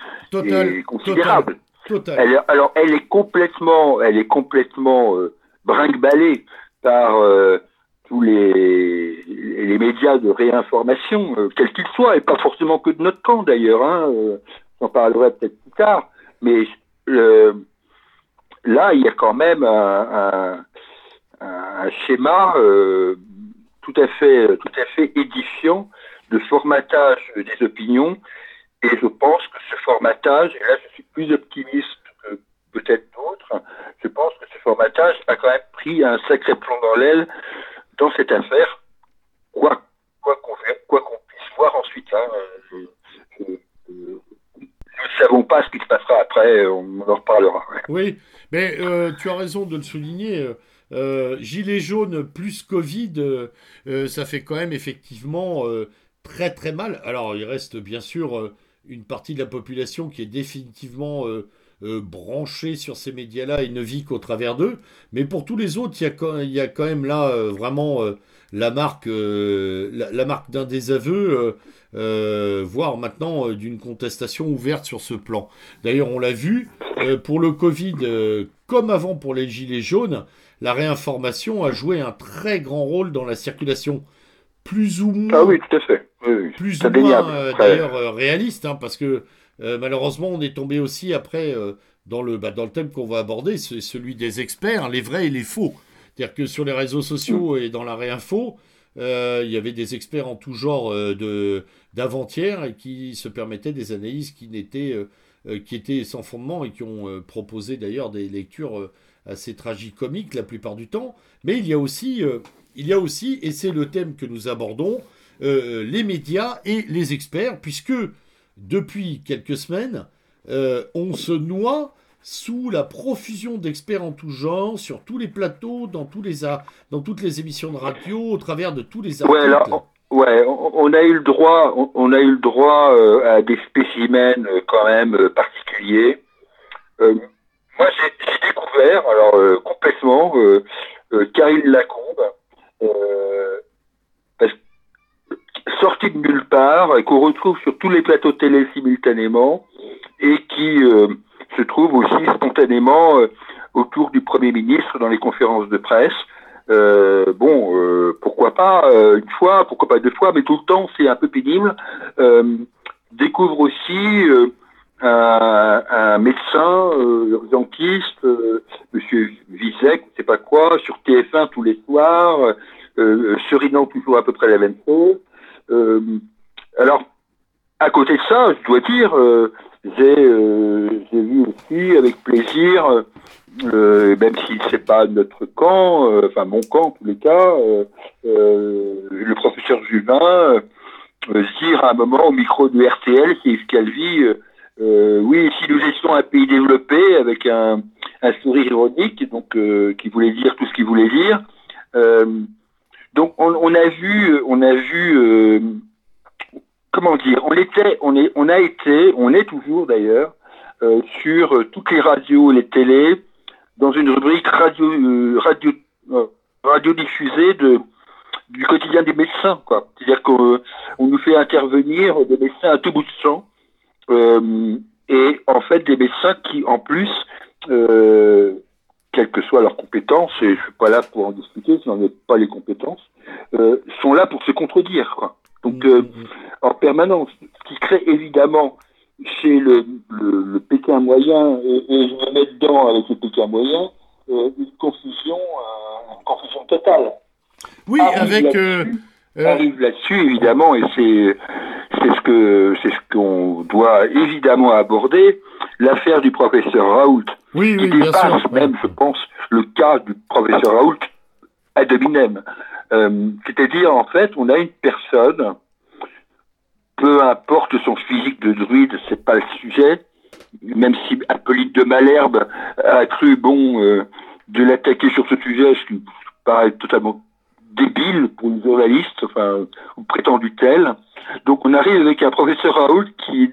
considérable. alors, elle est complètement, elle est complètement euh, par euh, tous les, les médias de réinformation, euh, quels qu'ils soient, et pas forcément que de notre camp d'ailleurs. Hein, J'en parlerai peut-être plus tard, mais là, il y a quand même un, un schéma tout à fait, tout à fait édifiant de formatage des opinions. Et je pense que ce formatage, et là je suis plus optimiste que peut-être d'autres, je pense que ce formatage a quand même pris un sacré plomb dans l'aile dans cette affaire, quoi qu'on quoi qu'on puisse voir ensuite. Hein, nous ne savons pas ce qui se passera après, on en reparlera. Oui, mais euh, tu as raison de le souligner. Euh, euh, Gilets jaunes plus Covid, euh, euh, ça fait quand même effectivement très très mal. Alors il reste bien sûr une partie de la population qui est définitivement branchée sur ces médias-là et ne vit qu'au travers d'eux. Mais pour tous les autres, il y, a quand même là vraiment la marque, la, marque d'un désaveu, voire maintenant d'une contestation ouverte sur ce plan. D'ailleurs, on l'a vu, pour le Covid, comme avant pour les Gilets jaunes, la réinformation a joué un très grand rôle dans la circulation. Plus ou moins. Ah oui, tout à fait. Plus ou moins, euh, d'ailleurs, euh, réaliste, hein, parce que euh, malheureusement, on est tombé aussi après dans, le, bah, dans le thème qu'on va aborder, c'est celui des experts, les vrais et les faux. C'est-à-dire que sur les réseaux sociaux mm. et dans la réinfo, il y avait des experts en tout genre de d'avant-hier et qui se permettaient des analyses qui n'étaient qui étaient sans fondement et qui ont proposé d'ailleurs des lectures assez tragicomique la plupart du temps, mais il y a aussi, euh, il y a aussi et c'est le thème que nous abordons, euh, les médias et les experts, puisque depuis quelques semaines, euh, on se noie sous la profusion d'experts en tout genre, sur tous les plateaux, dans, tous les dans toutes les émissions de radio, au travers de tous les articles. Ouais, on, a eu le droit, on, a eu le droit à des spécimens quand même particuliers. Moi, j'ai découvert, alors euh, complètement, euh, euh, Karine Lacombe, sortie de nulle part, et qu'on retrouve sur tous les plateaux télé simultanément, et qui se trouve aussi spontanément autour du Premier ministre dans les conférences de presse. bon, pourquoi pas une fois, pourquoi pas deux fois, mais tout le temps, c'est un peu pénible. découvre aussi un, un médecin euh, urgentiste, euh, Monsieur Vizek, je sais pas quoi, sur TF1 tous les soirs, euh, euh, serinant toujours à peu près la même chose. Euh, alors, à côté de ça, je dois dire, j'ai vu aussi avec plaisir, même si c'est pas notre camp, enfin mon camp en tous les cas, le professeur Juvin dire à un moment au micro de RTL, qui est Calvi, euh, oui, si nous étions un pays développé avec un, sourire ironique, donc euh, qui voulait dire tout ce qu'il voulait dire. Euh, donc on, a vu, on a vu, comment dire, on était, on est, on a été, on est toujours d'ailleurs sur toutes les radios, les télés, dans une rubrique radio, radio, radio diffusée du quotidien des médecins, quoi. C'est-à-dire qu'on nous fait intervenir des médecins à tout bout de champ et en fait des médecins qui en plus, euh, quelles que soient leurs compétences, et je suis pas là pour en discuter, si on n'a pas les compétences, euh, sont là pour se contredire. Quoi. Donc mmh, mmh, mmh. en permanence, ce qui crée évidemment chez le, le, le Pékin moyen, et, et, je me mets dedans avec le Pékin moyen, euh, une confusion, euh, une confusion totale. Oui, avec euh, arrive là-dessus évidemment et c'est c'est ce que c'est ce qu'on doit évidemment aborder. L'affaire du professeur Raoult. Oui, qui oui, dépasse même je pense le cas du professeur Raoult à dominem. Euh, c'est-à-dire en fait on a une personne peu importe son physique de druide c'est pas le sujet même si Apolline de Malherbe a cru bon euh, de l'attaquer sur ce sujet ce qui paraît totalement débile pour une journaliste, enfin, ou prétendu tel. Donc on arrive avec un professeur Raoult qui,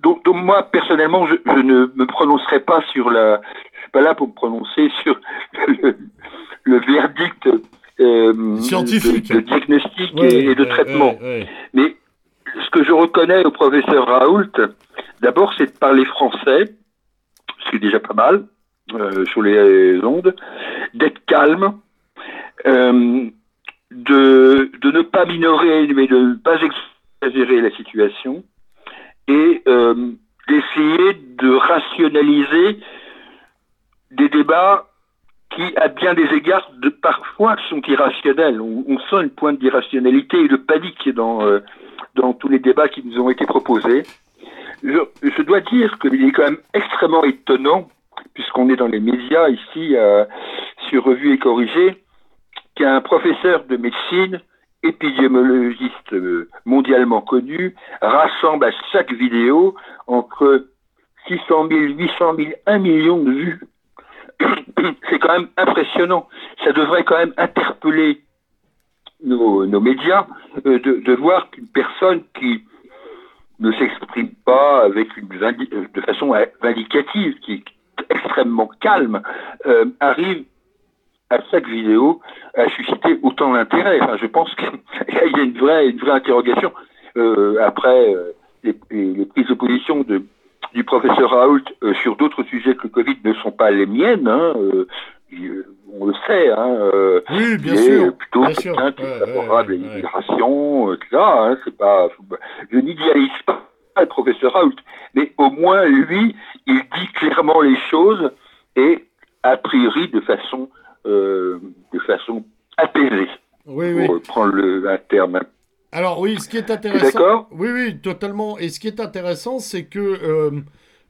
donc, donc moi personnellement, je, je, ne me prononcerai pas sur la, je suis pas là pour me prononcer sur le, le verdict euh, scientifique, de, de diagnostic ouais, et, et, de ouais, traitement. Ouais, Mais ce que je reconnais au professeur Raoult, d'abord, c'est de parler français, ce qui est déjà pas mal euh, sur les ondes, d'être calme, euh, de, de, ne pas minorer, mais de ne pas exagérer la situation et euh, d'essayer de rationaliser des débats qui, à bien des égards, de, parfois sont irrationnels. On, sent une pointe d'irrationalité et de panique dans, euh, dans tous les débats qui nous ont été proposés. Je, je dois dire qu'il est quand même extrêmement étonnant, puisqu'on est dans les médias ici, euh, sur Revue et Corrigé, qu'un professeur de médecine, épidémiologiste euh, mondialement connu, rassemble à chaque vidéo entre 600 000, 800 000, 1 million de vues. C'est quand même impressionnant. Ça devrait quand même interpeller nos, médias euh, de, voir qu'une personne qui ne s'exprime pas avec une de façon vindicative, qui est extrêmement calme, euh, arrive à chaque vidéo a suscité autant d'intérêt. Enfin, je pense qu'il y a une vraie, une vraie interrogation. Euh, après euh, les, les, prises de position de, du professeur Raoult euh, sur d'autres sujets que le Covid ne sont pas les miennes. Hein, on le sait. Hein, oui, bien sûr. Plutôt quelqu'un qui est favorable ouais, ouais, à l'immigration, etc. Hein, c'est pas. Je n'idéalise pas le professeur Raoult, mais au moins lui, il dit clairement les choses et a priori de façon de façon apaisée. Oui, oui. Pour prendre le, un terme. Alors oui, ce qui est intéressant. D'accord? Oui, oui, totalement. Et ce qui est intéressant, c'est que euh,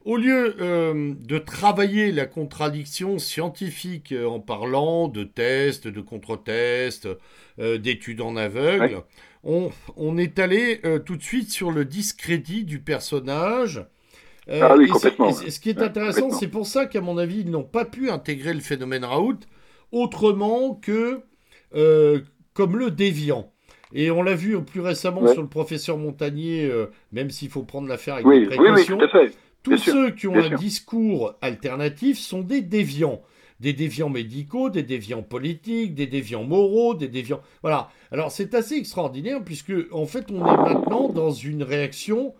au lieu euh, de travailler la contradiction scientifique euh, en parlant de tests, de contre-tests, euh, d'études en aveugle, ouais. on, on, est allé tout de suite sur le discrédit du personnage. ah oui, complètement. Et, ce qui est intéressant, c'est pour ça qu'à mon avis, ils n'ont pas pu intégrer le phénomène Raoult autrement que euh, comme le déviant. Et on l'a vu plus récemment ouais. sur le professeur Montagnier, euh, même s'il faut prendre l'affaire avec oui, des précautions. Oui, oui, Tous ceux qui ont un sûr. discours alternatif sont des déviants. Des déviants médicaux, des déviants politiques, des déviants moraux, des déviants. Voilà. Alors c'est assez extraordinaire puisque, en fait, on est maintenant dans une réaction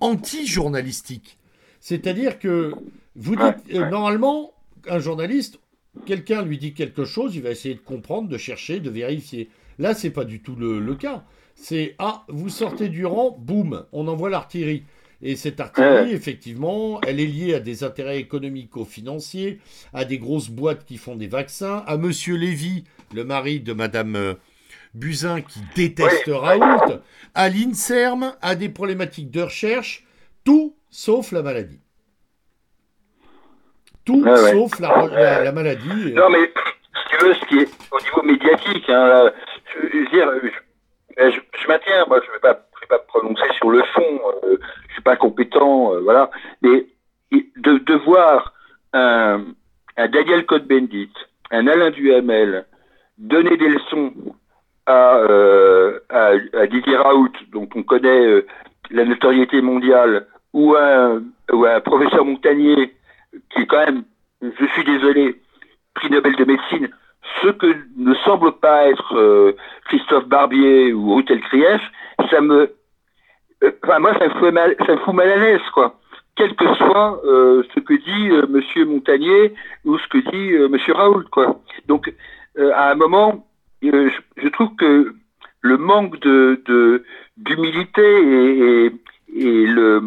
anti-journalistique. C'est-à-dire que vous dites, euh, normalement, un journaliste, quelqu'un lui dit quelque chose, il va essayer de comprendre, de chercher, de vérifier. Là, c'est pas du tout le, le cas. C'est ah, vous sortez du rang, boum, on envoie l'artillerie. Et cette artillerie, effectivement, elle est liée à des intérêts économico-financiers, à des grosses boîtes qui font des vaccins, à Monsieur Lévy, le mari de Madame Buzyn qui déteste Raoult, à l'INSERM, à des problématiques de recherche, tout sauf la maladie. Tout sauf la, maladie. Non, mais si tu veux, ce qui est au niveau médiatique, hein, je, veux dire, je, maintiens, moi je ne vais pas, pas prononcer sur le fond, je euh, je suis pas compétent, euh, voilà, mais de, de voir un, un Daniel Cohn-Bendit, un Alain Duhamel donner des leçons à, euh, à, à, Didier Raoult, dont on connaît euh, la notoriété mondiale, ou un, ou un professeur Montagnier, qui est quand même, je suis désolé, prix Nobel de médecine, ce que ne semble pas être euh, Christophe Barbier ou Ruth Krief, ça me, enfin moi ça me fout mal, ça me fout mal à l'aise quoi quel que soit euh, ce que dit euh, Monsieur Montagnier ou ce que dit euh, Monsieur Raoult, quoi. Donc, à un moment, je, trouve que le manque de d'humilité et, et, le,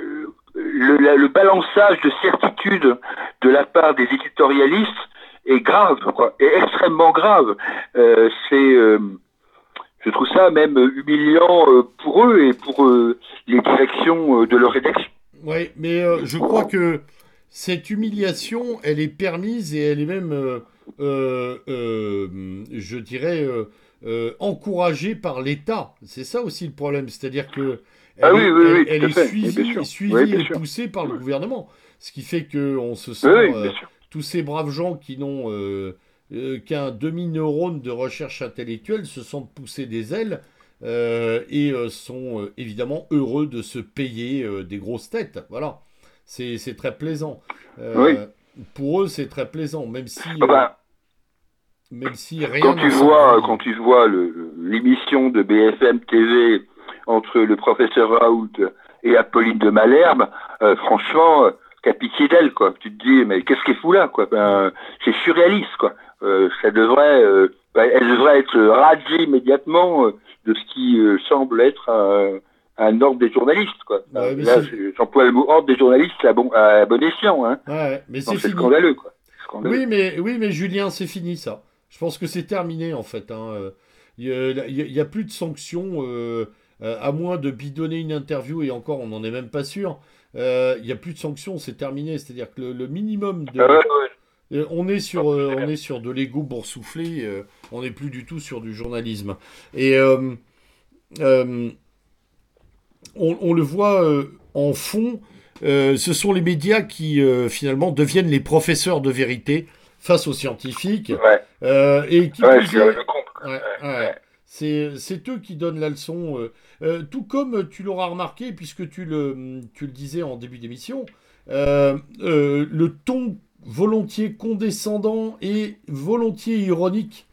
le, le balançage de certitude de la part des éditorialistes est grave, est extrêmement grave. c'est je trouve ça même humiliant pour eux et pour les directions de leur rédaction. Oui, mais euh, je crois que cette humiliation, elle est permise et elle est même, euh, euh, je dirais, encouragée par l'État. C'est ça aussi le problème. C'est-à-dire que elle, est, suivie, et poussée par le gouvernement. Ce qui fait qu'on se sent, tous ces braves gens qui n'ont qu'un demi-neurone de recherche intellectuelle se sentent poussés des ailes euh, et euh, sont euh, évidemment heureux de se payer des grosses têtes. Voilà, c'est très plaisant. Pour eux, c'est très plaisant, même si, ah bah, même si rien. Quand tu vois, quand tu vois l'émission de BFM TV entre le professeur Raoult et Apolline de Malherbe, franchement, t'as pitié d'elle, quoi. Tu te dis, mais qu'est-ce qu'elle fout là, quoi? Ben, C'est surréaliste, quoi. ça devrait, elle devrait être radiée immédiatement de ce qui euh, semble être un, ordre des journalistes. Quoi. Là, j'emploie le mot ordre des journalistes à bon, à bon escient. Hein. mais c'est scandaleux. Quoi. Oui, mais, oui, mais Julien, c'est fini ça. Je pense que c'est terminé en fait. Hein. Il n'y a, plus de sanctions, euh, euh, à moins de bidonner une interview, et encore, on n'en est même pas sûr. Il n'y a plus de sanctions, c'est terminé. C'est-à-dire que le, minimum de. Ah on est sur, on est sur de l'ego boursouflé, on n'est plus du tout sur du journalisme. Et euh, euh, on, le voit euh, en fond, ce sont les médias qui finalement deviennent les professeurs de vérité face aux scientifiques. et qui c'est eux qui donnent la leçon. tout comme tu l'auras remarqué, puisque tu le, tu le disais en début d'émission, le ton volontiers condescendant et volontiers ironique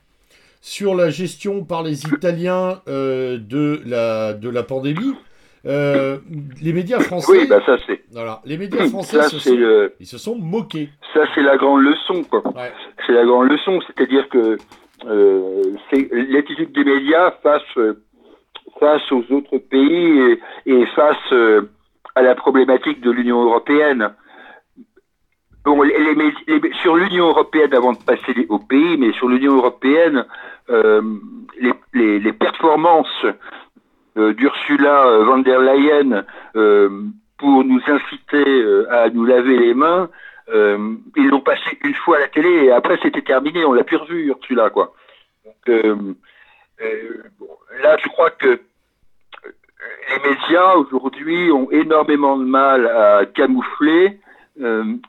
sur la gestion par les Italiens euh, de, la, de la pandémie. Euh, les médias français. Oui, bah ça c'est. Voilà, les médias français se sont, ils se sont moqués. Ça c'est la grande leçon, quoi. C'est la grande leçon, c'est-à-dire que euh, c'est l'attitude des médias face face aux autres pays et, face à la problématique de l'Union européenne. Sur l'Union européenne, avant de passer au pays, mais sur l'Union européenne, euh, les, performances euh, d'Ursula euh, von der Leyen pour nous inciter à nous laver les mains, ils l'ont passé une fois à la télé et après c'était terminé, on l'a plus revu Ursula quoi. Donc, là, je crois que les médias aujourd'hui ont énormément de mal à camoufler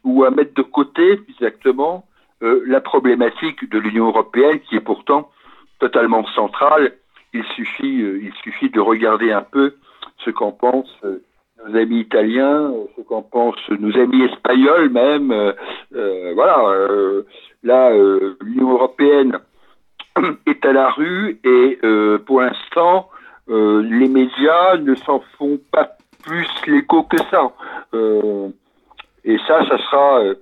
ou à mettre de côté exactement la problématique de l'Union européenne qui est pourtant totalement centrale. Il suffit, euh, il suffit de regarder un peu ce qu'en pensent euh, nos amis italiens, ce qu'en pensent nos amis espagnols même. Euh, voilà, là, l'Union européenne est à la rue et pour l'instant, les médias ne s'en font pas plus l'écho que ça. et ça, ça sera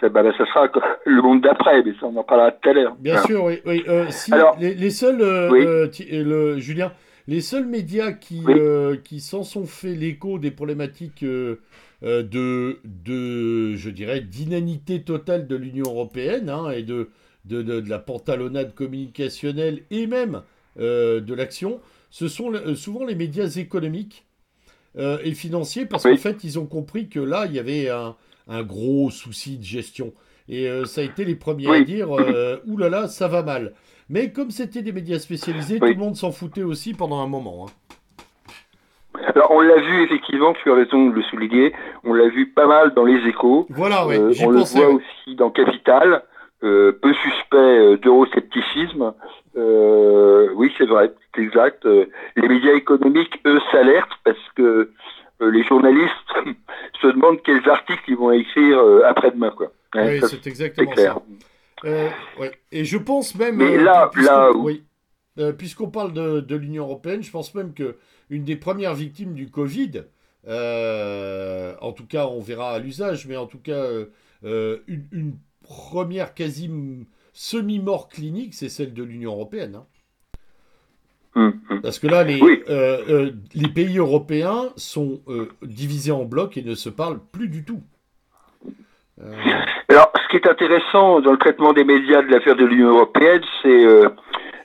ça, bah, ça sera le monde d'après, mais ça on en parlera tout à l'heure. Bien sûr, oui. Euh, Alors, les, seuls, euh, euh, le, Julien, les seuls médias qui, qui s'en sont fait l'écho des problématiques de, de, je dirais, d'inanité totale de l'Union européenne hein, et de, de, de, la pantalonnade communicationnelle et même de l'action, ce sont souvent les médias économiques et financiers, parce qu'en fait, ils ont compris que là, il y avait un, gros souci de gestion. Et ça a été les premiers à dire Ouh là là, ça va mal. Mais comme c'était des médias spécialisés, tout le monde s'en foutait aussi pendant un moment. Hein. Alors on l'a vu effectivement, tu as raison de le souligner, on l'a vu pas mal dans les échos. Voilà, oui. Euh, on le voit aussi dans Capital, euh, peu suspect euh, d'euroscepticisme. oui, c'est vrai, c'est exact. les médias économiques, eux, s'alertent parce que les journalistes se demandent quels articles ils vont écrire après-demain. Quoi. oui, c'est exactement ça. Euh, Et je pense même. Mais euh, là, là oui. Euh, puisqu'on parle de, l'Union européenne, je pense même que une des premières victimes du Covid, en tout cas, on verra à l'usage, mais en tout cas, une, première quasi semi-mort clinique, c'est celle de l'Union européenne. Hein. Hum, hum. Parce que là, les, les pays européens sont divisés en blocs et ne se parlent plus du tout. Alors, ce qui est intéressant dans le traitement des médias de l'affaire de l'Union européenne, c'est euh,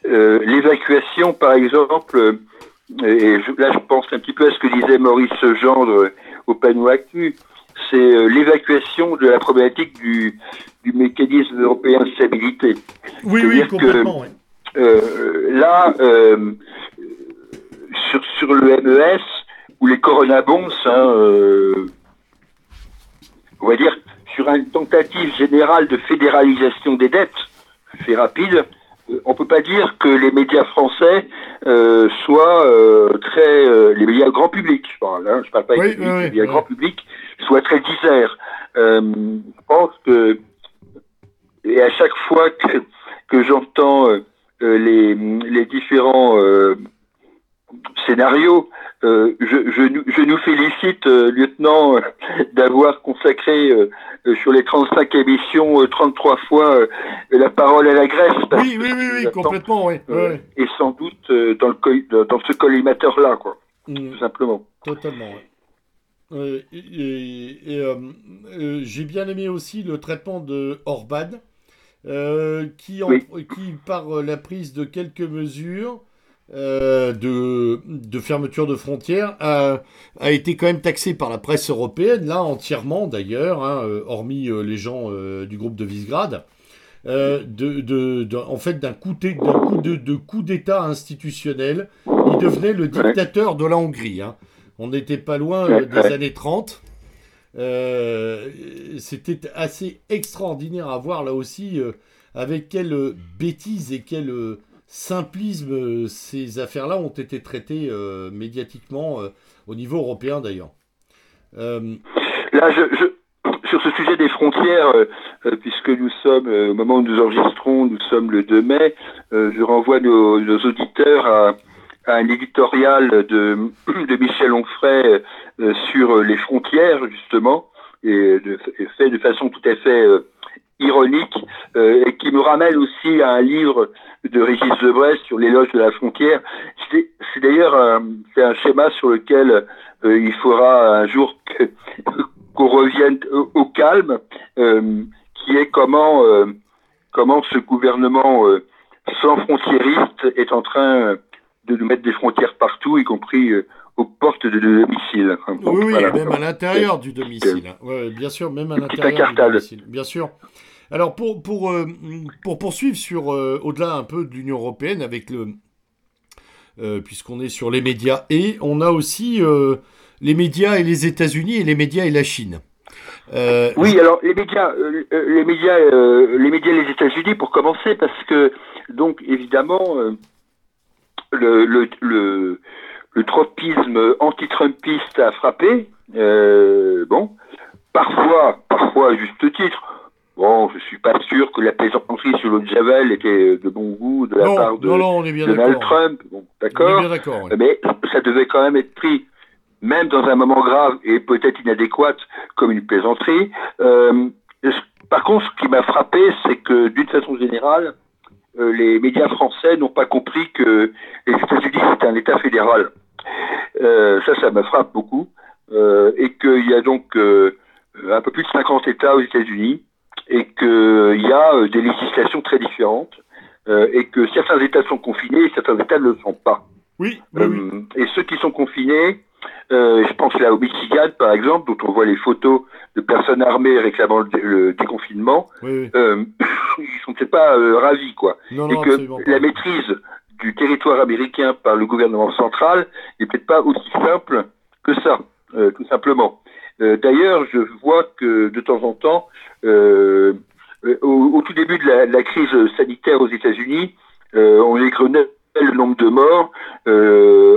euh, l'évacuation, par exemple, euh, et là je pense un petit peu à ce que disait Maurice Gendre au panneau Actu, c'est l'évacuation de la problématique du, du, mécanisme européen de stabilité. Oui, oui, complètement. Que, là, sur, sur le MES, ou les coronabons, hein, on va dire, sur une tentative générale de fédéralisation des dettes, fait rapide, euh, on ne peut pas dire que les médias français euh, soient euh, très... les médias grand public, je parle, hein, je parle pas oui, les médias grand public, soient très diserts. je pense que... Et à chaque fois que, que j'entends les, les différents scénario. Euh, je, je, nous félicite, euh, lieutenant, euh, d'avoir consacré sur les 35 émissions 33 fois la parole à la Grèce. Oui, oui, oui, oui complètement, oui. Et sans doute dans, le, dans ce collimateur-là, quoi. Mm. Tout simplement. Totalement, et, j'ai bien aimé aussi le traitement de Orban, qui, qui, par la prise de quelques mesures, euh, de, de, fermeture de frontières a, a, été quand même taxé par la presse européenne, là entièrement d'ailleurs, hein, euh, hormis euh, les gens du groupe de Visegrad, de, de, en fait d'un coup d'État institutionnel. Il devenait le dictateur de la Hongrie. Hein. On n'était pas loin des années 30. C'était assez extraordinaire à voir là aussi avec quelle bêtise et quelle simplisme euh, ces affaires-là ont été traitées euh, médiatiquement euh, au niveau européen d'ailleurs. Là, sur ce sujet des frontières, puisque nous sommes, au moment où nous enregistrons, nous sommes le 2 mai, je renvoie nos, auditeurs à, un éditorial de, de Michel Onfray sur les frontières, justement, et, fait de façon tout à fait ironique, et qui me ramène aussi à un livre de Régis Debray sur l'éloge de la frontière. C'est d'ailleurs un, un schéma sur lequel euh, il faudra un jour qu'on revienne au, calme, euh, qui est comment, euh, comment ce gouvernement sans frontiériste est en train de nous mettre des frontières partout, y compris aux portes de domicile. oui, oui même à l'intérieur du domicile. Ouais, bien sûr, même à l'intérieur du domicile. Bien sûr. Alors pour, pour, euh, pour poursuivre sur euh, au-delà un peu de l'Union européenne avec le euh, puisqu'on est sur les médias et on a aussi les médias et les États-Unis et les médias et la Chine. oui, alors les médias, les médias, les médias et les États-Unis pour commencer parce que donc évidemment le, le, le, le tropisme anti-trumpiste a frappé. bon, parfois, parfois à juste titre. Bon, je suis pas sûr que la plaisanterie sur le Javel était de bon goût de la part de Donald Trump. Bon, d'accord. Mais ça devait quand même être pris, même dans un moment grave et peut-être inadéquat, comme une plaisanterie. Euh, par contre, ce qui m'a frappé, c'est que d'une façon générale, euh, les médias français n'ont pas compris que les États-Unis c'est un État fédéral. Euh, ça, ça me frappe beaucoup, et qu'il y a donc un peu plus de 50 États aux États-Unis et qu'il y a euh, des législations très différentes. et que certains États sont confinés et certains États ne le sont pas. Oui. Et ceux qui sont confinés, je pense là au Michigan par exemple, dont on voit les photos de personnes armées réclamant le, déconfinement, ils sont peut-être pas ravis quoi. et que la maîtrise du territoire américain par le gouvernement central n'est peut-être pas aussi simple que ça, tout simplement. Euh, d'ailleurs, je vois que de temps en temps, euh, euh, au, tout début de la, crise sanitaire aux États-Unis, on égrenait le nombre de morts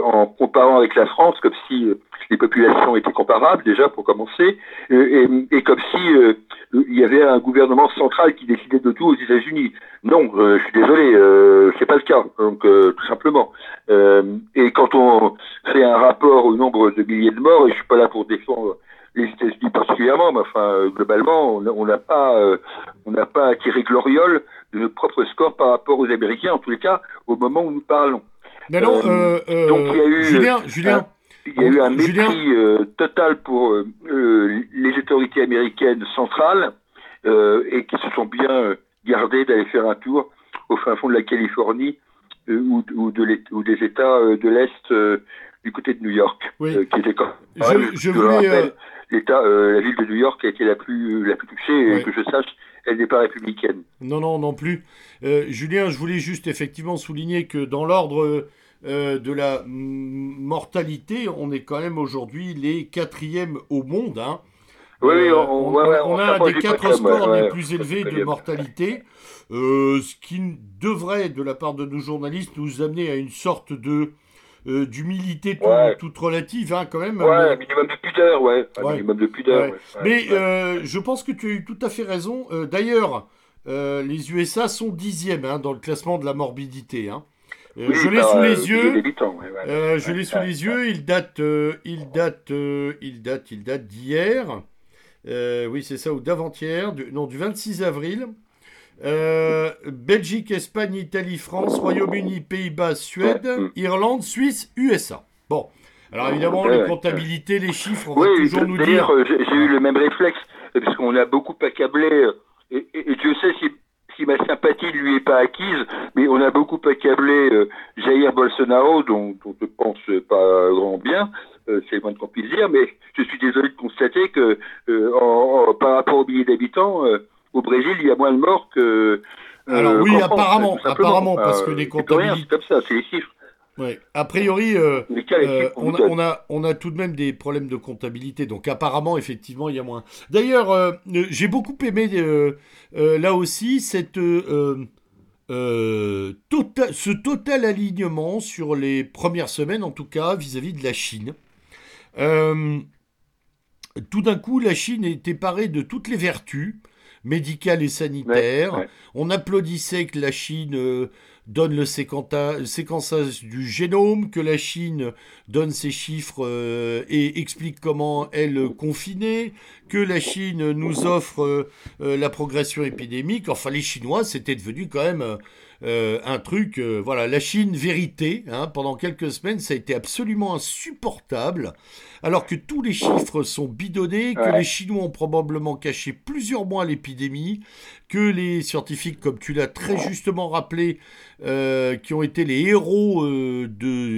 en comparant avec la France, comme si les populations étaient comparables déjà pour commencer, et, comme si il y avait un gouvernement central qui décidait de tout aux États-Unis. Non, je suis désolé, c'est pas le cas. Donc tout simplement. et quand on fait un rapport au nombre de milliers de morts, et je suis pas là pour défendre les États-Unis particulièrement, mais enfin euh, globalement, on n'a pas, euh, on n'a pas tiré gloriole de notre propre score par rapport aux Américains, en tous les cas, au moment où nous parlons. Mais non, euh, donc il y a eu, Julien, Julien. il y a eu un mépris total pour les autorités américaines centrales et qui se sont bien gardées d'aller faire un tour au fin fond de la Californie ou, ou, de ou, des États de l'Est du côté de New York, qui était quand même, je, je, voulais, l'État, euh, la ville de New York a été la plus, la plus touchée, et que je sache, elle n'est pas républicaine. Non, non, non plus. Euh, Julien, je voulais juste effectivement souligner que dans l'ordre euh, de la mortalité, on est quand même aujourd'hui les quatrièmes au monde. Hein. Oui, on, on, a un des quatre scores les plus élevés de mortalité, ce qui devrait, de la part de nos journalistes, nous amener à une sorte de euh, d'humilité toute relative, hein, quand même. Ouais, un minimum de pudeur, ouais. Un minimum de pudeur. Mais euh, je pense que tu as eu tout à fait raison. Euh, d'ailleurs, les USA sont dixièmes hein, dans le classement de la morbidité. Hein. je l'ai sous les yeux. je l'ai sous les yeux. Il date, il date, il date, il date d'hier. oui, c'est ça, ou d'avant-hier, non, du 26 avril. Euh, Belgique, Espagne, Italie, France, Royaume-Uni, Pays-Bas, Suède, mm. Irlande, Suisse, USA. Bon. Alors évidemment, les comptabilités, les chiffres, on va toujours nous dire. Euh, j'ai eu le même réflexe, parce qu'on a beaucoup accablé, euh, et, je sais si, si, ma sympathie ne lui est pas acquise, mais on a beaucoup accablé Jair Bolsonaro, dont, on ne pense pas grand bien, c'est le moins qu'on puisse dire, mais je suis désolé de constater que par rapport aux milliers d'habitants, au Brésil, il y a moins de morts que. Euh, Alors oui, apparemment, apparemment, parce que les comptabilités. C'est comme ça, c'est les chiffres. Ouais. A priori, euh, euh, on, a, on, a, tout de même des problèmes de comptabilité, donc apparemment, effectivement, il y a moins. D'ailleurs, j'ai beaucoup aimé là aussi cette, tota-, ce total alignement sur les premières semaines, en tout cas, vis-à-vis -vis de la Chine. tout d'un coup, la Chine était parée de toutes les vertus médical et sanitaire. On applaudissait que la Chine euh, donne le séquençage du génome, que la Chine donne ses chiffres euh, et explique comment elle confinait, que la Chine nous offre euh, la progression épidémique. Enfin, les Chinois, c'était devenu quand même euh, un truc, euh, voilà, la Chine vérité, hein, pendant quelques semaines, ça a été absolument insupportable, alors que tous les chiffres sont bidonnés, que les Chinois ont probablement caché plusieurs mois l'épidémie, que les scientifiques, comme tu l'as très justement rappelé, euh, qui ont été les héros de,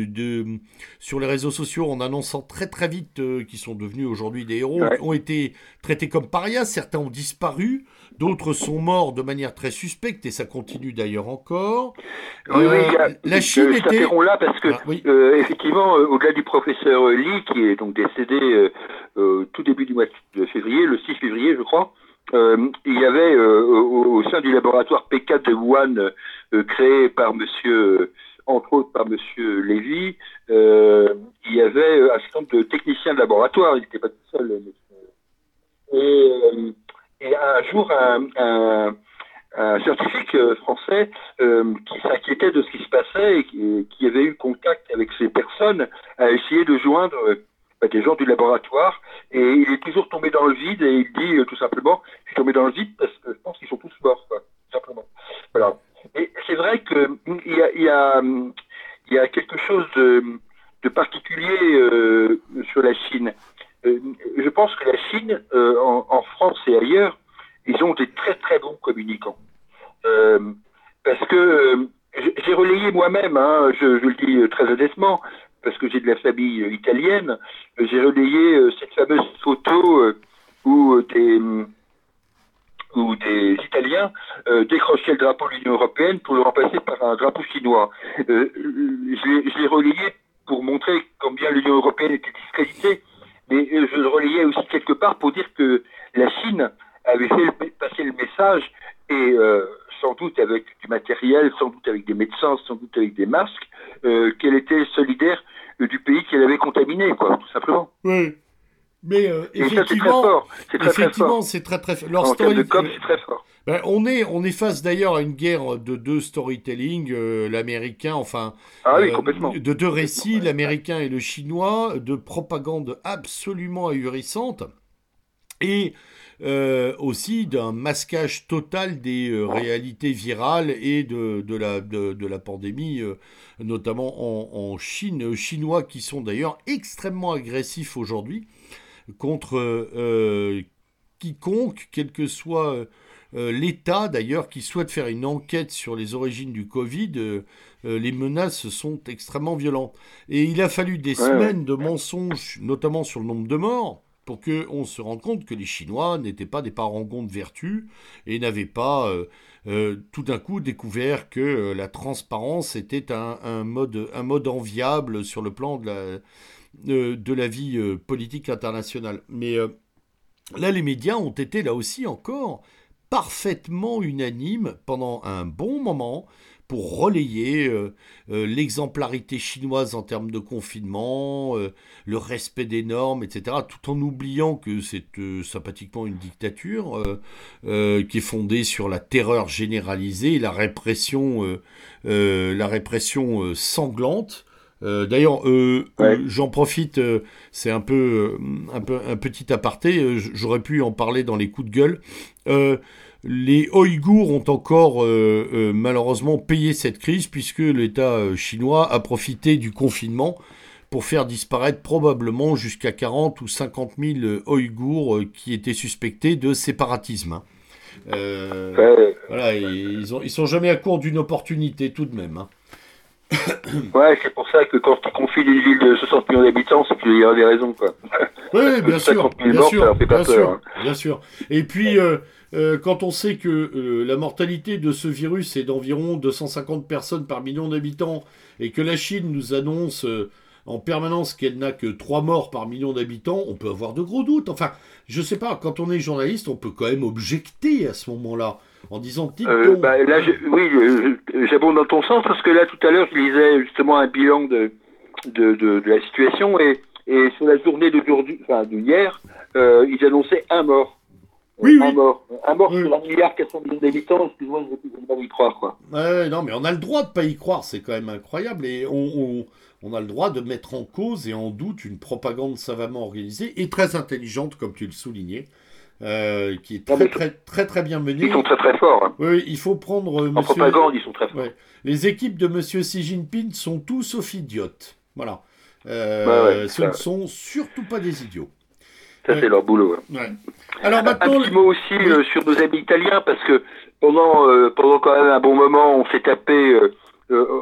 de, sur les réseaux sociaux en annonçant très très vite qu'ils sont devenus aujourd'hui des héros, ont été traités comme parias, certains ont disparu, D'autres sont morts de manière très suspecte et ça continue d'ailleurs encore. Oui, oui, euh, la Chine était. là parce que ah, euh, effectivement, euh, au-delà du professeur Li qui est donc décédé tout début du mois de février, le 6 février, je crois. il y avait au, sein du laboratoire P4 de Wuhan créé par Monsieur entre autres par M. Lévy, il y avait un certain nombre de techniciens de laboratoire, il n'était pas tout seul. Et et un jour, un, scientifique euh, français euh, qui s'inquiétait de ce qui se passait et qui, avait eu contact avec ces personnes a essayé de joindre euh, bah, des gens du laboratoire. Et il est toujours tombé dans le vide et il dit tout simplement je suis tombé dans le vide parce que je pense qu'ils sont tous morts tout simplement voilà. Et c'est vrai que il y a, y, a, quelque chose de, particulier sur la Chine. Je pense que la Chine, en, Et ailleurs, ils ont des très très bons communicants. Euh, parce que moi-même, hein, je, le dis très honnêtement, parce que j'ai de la famille italienne, j'ai relayé cette fameuse photo où des où des Italiens décrochaient le drapeau de l'Union européenne pour le remplacer par un drapeau chinois. je l'ai relayé pour montrer combien l'Union européenne était discréditée, mais je le relayais aussi quelque part pour dire que la Chine avait fait passer le message et euh, sans doute avec du matériel, sans doute avec des médecins, sans doute avec des masques, euh, qu'elle était solidaire du pays qu'elle avait contaminé, quoi, tout simplement. Mais euh, effectivement, c'est très, très. C'est très très fort. En termes de com, c'est très fort. Ben, on est on est face d'ailleurs à une guerre de deux storytelling, l'américain, enfin, ah oui, complètement. de deux récits, l'américain et le chinois, de propagande absolument ahurissante. Et euh, aussi d'un masquage total des euh, réalités virales et de, de, la, de, la pandémie, euh, notamment en, en, Chine, chinois qui sont d'ailleurs extrêmement agressifs aujourd'hui contre quiconque, quel que soit l'État d'ailleurs, qui souhaite faire une enquête sur les origines du Covid. les menaces sont extrêmement violentes. Et il a fallu des semaines de mensonges, notamment sur le nombre de morts, pour qu'on se rende compte que les Chinois n'étaient pas des parangons de vertu et n'avaient pas euh, euh, tout d'un coup découvert que euh, la transparence était un, mode, un mode enviable sur le plan de la, de la vie politique internationale. Mais là, les médias ont été là aussi encore parfaitement unanimes pendant un bon moment pour relayer euh, euh, l'exemplarité chinoise en termes de confinement, euh, le respect des normes, etc., tout en oubliant que c'est sympathiquement une dictature qui est fondée sur la terreur généralisée et la répression, la répression sanglante. D'ailleurs, j'en profite, c'est un peu, un peu un petit aparté. J'aurais pu en parler dans les coups de gueule. Les Ouïghours ont encore euh, euh, malheureusement payé cette crise puisque l'État euh, chinois a profité du confinement pour faire disparaître probablement jusqu'à 40 ou 50 000 Ouïghours qui étaient suspectés de séparatisme. Hein. Voilà, ils, ont, ils sont jamais à court d'une opportunité tout de même. Hein. ouais, c'est pour ça que quand tu confies une ville de 60 millions d'habitants, c'est qu'il y a des raisons, quoi. Oui, bien sûr, bien sûr, bien, sûr hein. bien sûr. Et puis, euh, quand on sait que euh, la mortalité de ce virus est d'environ 250 personnes par million d'habitants et que la Chine nous annonce euh, en permanence qu'elle n'a que 3 morts par million d'habitants, on peut avoir de gros doutes. Enfin, je sais pas, quand on est journaliste, on peut quand même objecter à ce moment-là en disant bah, là, oui, j'abonde dans ton sens parce que là, tout à l'heure, je lisais justement un bilan de, de, la situation et, et sur la journée d'aujourd'hui, enfin d'hier, ils annonçaient un mort. Oui, un mort. Un mort sur un milliard 400 millions d'habitants, excuse-moi, je ne pas y croire. Quoi. Ouais, non, mais on a le droit de ne pas y croire, c'est quand même incroyable. Et on, on, a le droit de mettre en cause et en doute une propagande savamment organisée et très intelligente, comme tu le soulignais. Euh, qui est très, très, très, très, bien menée. Ils sont très très forts. Hein. Oui, il faut prendre. Euh, en propagande, ils sont très forts. Les équipes de Monsieur Xi Jinping sont tous sauf idiotes. Voilà. Euh, ce ne sont surtout pas des idiots. Ça, c'est leur boulot. Alors maintenant, un petit mot aussi euh, sur nos amis italiens, parce que pendant, euh, pendant quand même un bon moment, on s'est tapé, euh,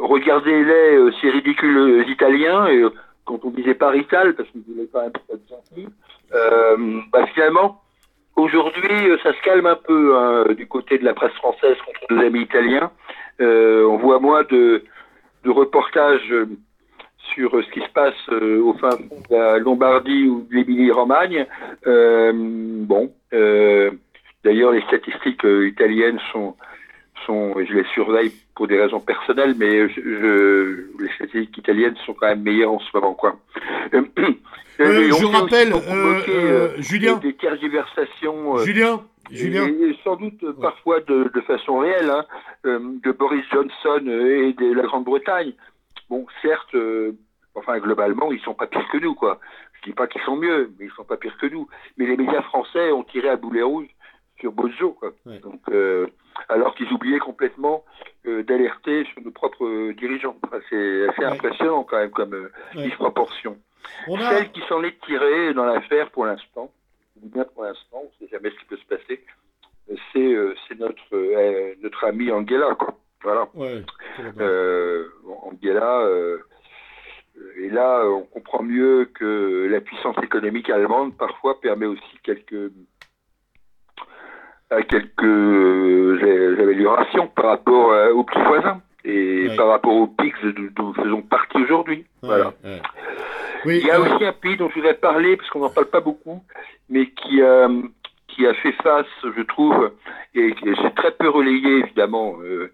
regardez-les, ces ridicules italiens, et quand on disait parital, parce qu'ils voulaient quand même être gentils, bah, finalement, aujourd'hui, ça se calme un peu hein, du côté de la presse française contre nos amis italiens. on voit moins de, de reportages sur euh, ce qui se passe euh, au fin fond de la Lombardie ou de l'Émilie-Romagne. Euh, bon, d'ailleurs, les statistiques italiennes sont, sont, je les surveille pour des raisons personnelles, mais je, les statistiques italiennes sont quand même meilleures en ce moment, quoi. je rappelle, Julien, des tergiversations. Julien. Julien. Et, sans doute parfois de, de façon réelle, hein, de Boris Johnson et de la Grande-Bretagne. Bon, certes, euh, enfin globalement, ils sont pas pires que nous, quoi. Je dis pas qu'ils sont mieux, mais ils sont pas pires que nous. Mais les médias français ont tiré à boulet rouge sur Bozo, quoi. Donc, euh, alors qu'ils oubliaient complètement euh, d'alerter sur nos propres dirigeants. c'est assez impressionnant quand même comme disproportion. Celle qui s'en est tirée dans l'affaire pour l'instant, bien pour l'instant, on ne sait jamais ce qui peut se passer, c'est notre, notre ami Angela, quoi. Voilà. Ouais, euh, là, et là, on comprend mieux que la puissance économique allemande parfois permet aussi quelques quelques améliorations par rapport aux petits voisins et par rapport aux PIX dont nous faisons partie aujourd'hui. voilà. Il y a aussi un pays dont je voudrais parler, parce qu'on n'en parle pas beaucoup, mais qui, euh, qui a fait face, je trouve, et c'est très peu relayé, évidemment, euh,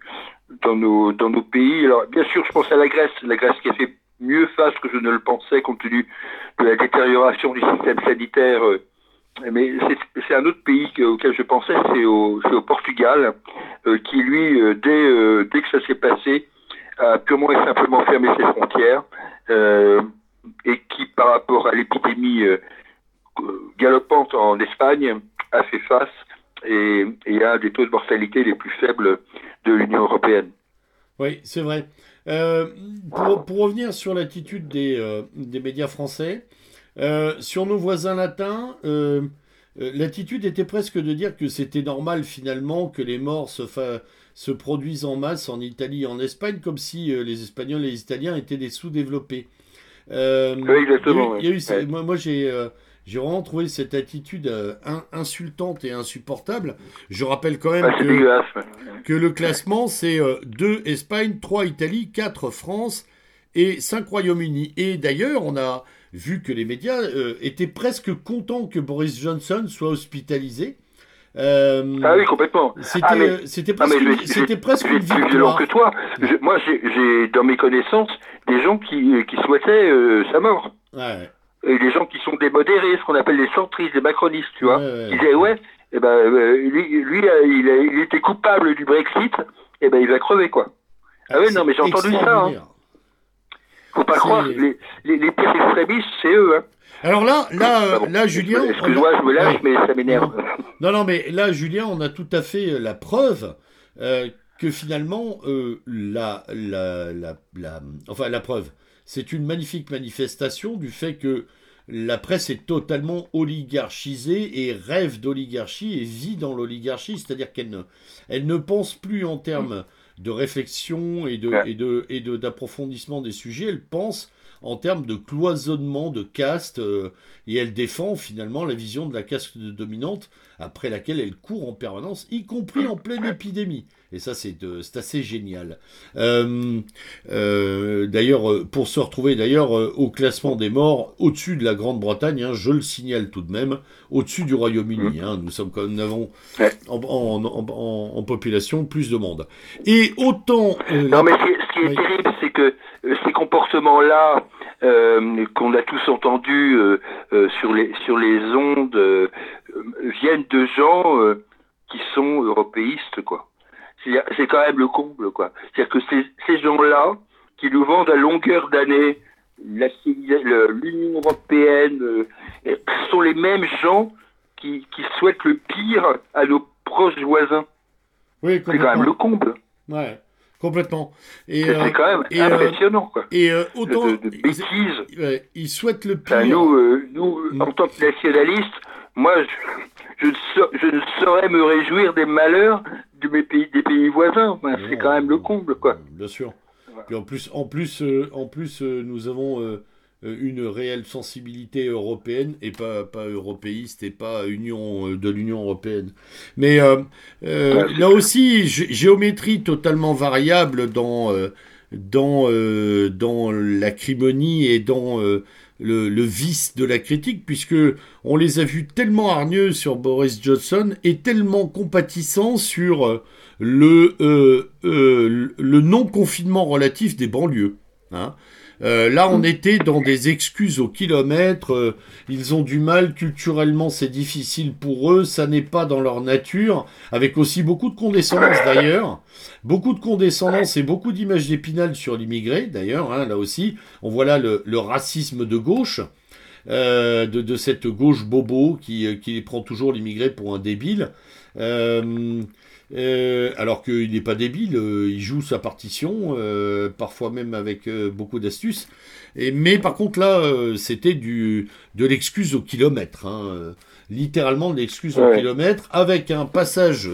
dans, nos, dans nos pays. Alors, bien sûr, je pense à la Grèce, la Grèce qui a fait mieux face que je ne le pensais, compte tenu de la détérioration du système sanitaire. Euh, mais c'est un autre pays auquel je pensais, c'est au, Portugal, qui lui, dès, dès que ça s'est passé, a purement et simplement fermé ses frontières et qui, par rapport à l'épidémie euh, galopante en Espagne, a fait face et, a des taux de mortalité les plus faibles de l'Union européenne. Oui, c'est vrai. Euh, pour, revenir sur l'attitude des, euh, des, médias français, sur nos voisins latins, l'attitude était presque de dire que c'était normal finalement que les morts se, se produisent en masse en Italie et en Espagne, comme si les Espagnols et les Italiens étaient des sous-développés. Euh, oui, exactement. Moi, j'ai euh, j'ai vraiment trouvé cette attitude euh, insultante et insupportable. Je rappelle quand même que, que, le classement, c'est 2 Espagne, 3 Italie, 4 France et 5 Royaume-Uni. Et d'ailleurs, on a vu que les médias étaient presque contents que Boris Johnson soit hospitalisé. ah oui, complètement. C'était ah, presque, c'était presque une victoire. Plus violent que toi. moi, j'ai dans mes connaissances des gens qui, qui souhaitaient euh, sa mort. Ouais. Et des gens qui sont des modérés, ce qu'on appelle les centristes, des macronistes, tu vois. Ils disaient, ouais, eh ben, euh, lui, euh, il, était coupable du Brexit, et eh ben, il va crever, quoi. Ah, ah oui, non, mais j'ai entendu ça. Hein. Faut pas croire, les, les, les pires extrémistes, c'est eux, hein. Alors là, là, là, Julien. Excuse-moi, je me lâche, mais ça m'énerve. Non, non, mais là, Julien, on a tout à fait la preuve euh, que finalement, euh, la, la, la, enfin, la preuve, c'est une magnifique manifestation du fait que la presse est totalement oligarchisée et rêve d'oligarchie et vit dans l'oligarchie, c'est-à-dire qu'elle ne, elle ne pense plus en termes de réflexion et de, et de, et de, d'approfondissement des sujets, elle pense en termes de cloisonnement de caste, euh, et elle défend finalement la vision de la caste dominante après laquelle elle court en permanence, y compris en pleine épidémie. Et ça, c'est assez génial. Euh, euh, d'ailleurs, pour se retrouver d'ailleurs au classement des morts, au-dessus de la Grande-Bretagne, hein, je le signale tout de même, au-dessus du Royaume-Uni. Mmh. Hein, nous sommes nous avons en, population plus de monde. Et autant. non, mais ce qui est terrible, c'est que ces comportements-là, euh, qu'on a tous entendus euh, euh, sur les sur les ondes viennent de gens qui sont européistes quoi. C'est quand même le comble quoi. C'est-à-dire que ces, ces gens-là qui nous vendent à longueur d'année l'Union européenne sont les mêmes gens qui, qui souhaitent le pire à nos proches voisins. Oui, c'est quand même le comble. Ouais. Complètement. Et c'est euh, quand même et, euh, impressionnant, quoi. Et euh, autant de, bêtises. Ils, souhaitent le pire. nous, nous mm. en tant que nationalistes, moi, je, je, ne saurais me réjouir des malheurs de mes pays, des pays voisins. c'est quand même le comble, quoi. Bien sûr. Et en plus, en plus, en plus, nous avons euh, une réelle sensibilité européenne et pas, pas européiste et pas union euh, de l'Union européenne. Mais euh, là aussi, géométrie totalement variable dans, dans, dans l'acrimonie et dans le, vice de la critique, puisque on les a vus tellement hargneux sur Boris Johnson et tellement compatissants sur le, le non-confinement relatif des banlieues. Hein. Euh, là, on était dans des excuses au kilomètre. Euh, ils ont du mal culturellement, c'est difficile pour eux. Ça n'est pas dans leur nature. Avec aussi beaucoup de condescendance d'ailleurs. Beaucoup de condescendance et beaucoup d'images d'épinal sur l'immigré d'ailleurs. Hein, là aussi, on voit là le, racisme de gauche. Euh, de, cette gauche bobo qui, prend toujours l'immigré pour un débile. Alors qu'il n'est pas débile, euh, il joue sa partition, euh, parfois même avec beaucoup d'astuces. mais par contre là, c'était du de l'excuse au kilomètre, hein, littéralement de l'excuse au kilomètre, avec un passage,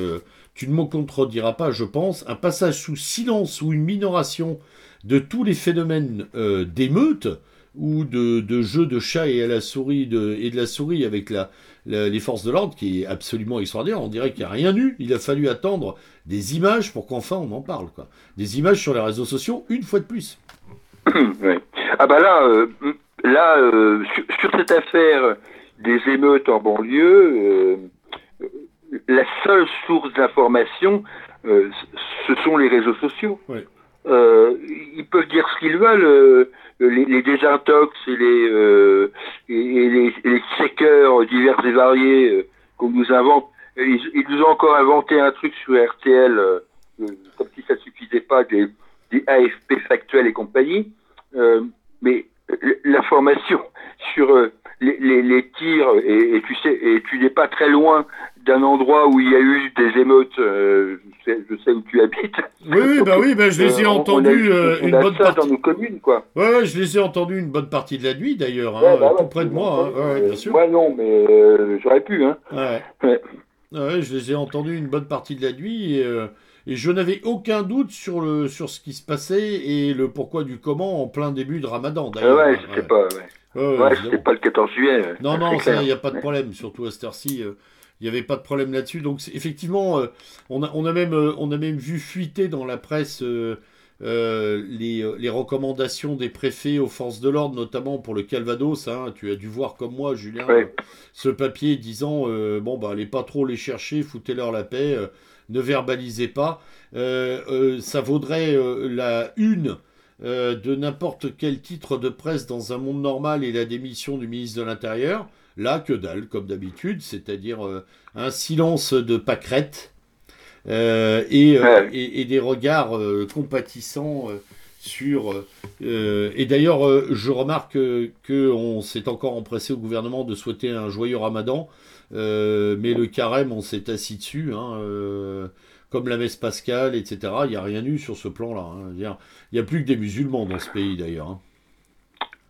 tu ne me contrediras pas, je pense, un passage sous silence ou une minoration de tous les phénomènes d'émeutes ou de, jeux de chat et à la souris et de la souris avec la, les forces de l'ordre qui est absolument extraordinaire. On dirait qu'il n'y a rien eu. Il a fallu attendre des images pour qu'enfin on en parle. Quoi. Des images sur les réseaux sociaux, une fois de plus. Ah bah là, euh, là euh, sur, cette affaire des émeutes en banlieue, euh, la seule source d'information, ce sont les réseaux sociaux. Ils peuvent dire ce qu'ils veulent les, les désintox et les, euh, et, les, les divers et variés euh, qu'on nous invente. Ils, ils, nous ont encore inventé un truc sur RTL, euh, comme si ça suffisait pas, des, des AFP factuels et compagnie. mais l'information sur les, les, les, tirs, et, et, tu sais, et tu n'es pas très loin d'un endroit où il y a eu des émeutes, euh, je, sais, où tu habites. Oui, bah oui, bah je les ai euh, entendus euh, une bonne partie. dans nos communes, quoi. Ouais, je les ai entendus une bonne partie de la nuit, d'ailleurs, hein, bah tout près de moi, hein. bien sûr. Moi non, mais j'aurais pu, hein. Ouais. ouais. je les ai entendus une bonne partie de la nuit et, et je n'avais aucun doute sur le sur ce qui se passait et le pourquoi du comment en plein début de Ramadan. D'ailleurs. ouais, c'était pas. Ouais, c'était pas le 14 juillet. Non, non, il n'y a pas de problème, surtout à cette heure-ci il n'y avait pas de problème là-dessus. Donc effectivement, euh, on, a, on, a même, euh, on a même vu fuiter dans la presse euh, les, les, recommandations des préfets aux forces de l'ordre, notamment pour le Calvados. Hein. Tu as dû voir comme moi, Julien, ce papier disant bon bah allez pas trop les chercher, foutez-leur la paix, ne verbalisez pas. ça vaudrait la une. De n'importe quel titre de presse dans un monde normal et la démission du ministre de l'Intérieur. Là, que dalle, comme d'habitude, c'est-à-dire euh, un silence de pâquerette euh, euh, et, des regards compatissants sur. et d'ailleurs, je remarque qu'on s'est encore empressé au gouvernement de souhaiter un joyeux ramadan, mais le carême, on s'est assis dessus. Hein, comme la messe pascale, etc. Il n'y a rien eu sur ce plan-là. Hein. Il n'y a, plus que des musulmans dans ce pays, d'ailleurs. Hein.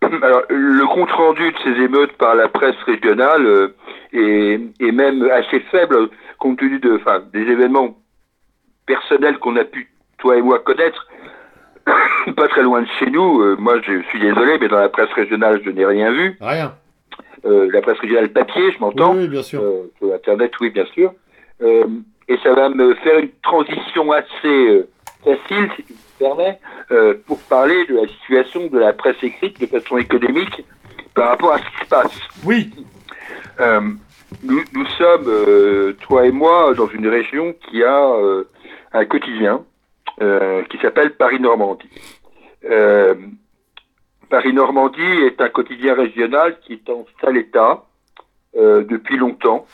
Alors, le compte rendu de ces émeutes par la presse régionale euh, est, même assez faible compte tenu de, enfin, des événements personnels qu'on a pu, toi et moi, connaître. Pas très loin de chez nous. Euh, moi, je suis désolé, mais dans la presse régionale, je n'ai rien vu. Rien. Euh, la presse régionale papier, je m'entends. Oui, bien sûr. sur Internet, oui, bien sûr. Et ça va me faire une transition assez facile, si tu me permets, euh, pour parler de la situation de la presse écrite de façon économique par rapport à ce qui se passe. Oui. Euh, nous, nous, sommes, euh, toi et moi, dans une région qui a un quotidien qui s'appelle Paris-Normandie. Paris-Normandie est un quotidien régional qui est en sale état depuis longtemps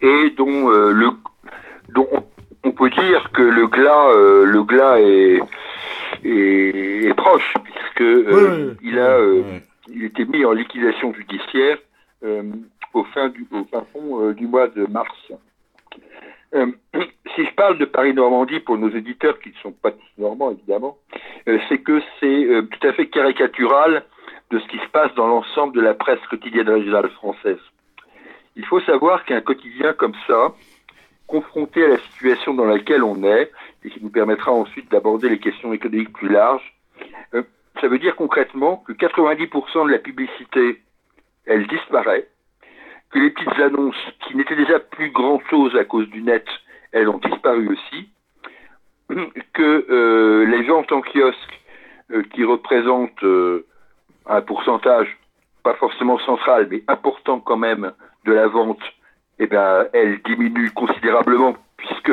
et dont le dont on peut dire que le glas, euh, le glas est, est, proche puisque euh, il a, euh, il était mis en liquidation judiciaire au fin du, au fin fond du mois de mars. si je parle de Paris-Normandie pour nos éditeurs qui ne sont pas tous normands évidemment, c'est que c'est tout à fait caricatural de ce qui se passe dans l'ensemble de la presse quotidienne régionale française. Il faut savoir qu'un quotidien comme ça, confronté à la situation dans laquelle on est, et qui nous permettra ensuite d'aborder les questions économiques plus larges, euh, ça veut dire concrètement que 90% de la publicité, elle disparaît, que les petites annonces, qui n'étaient déjà plus grand-chose à cause du net, elles ont disparu aussi, que euh, les ventes en kiosque, euh, qui représentent un pourcentage, pas forcément central, mais important quand même, de la vente, eh ben, elle diminue considérablement puisque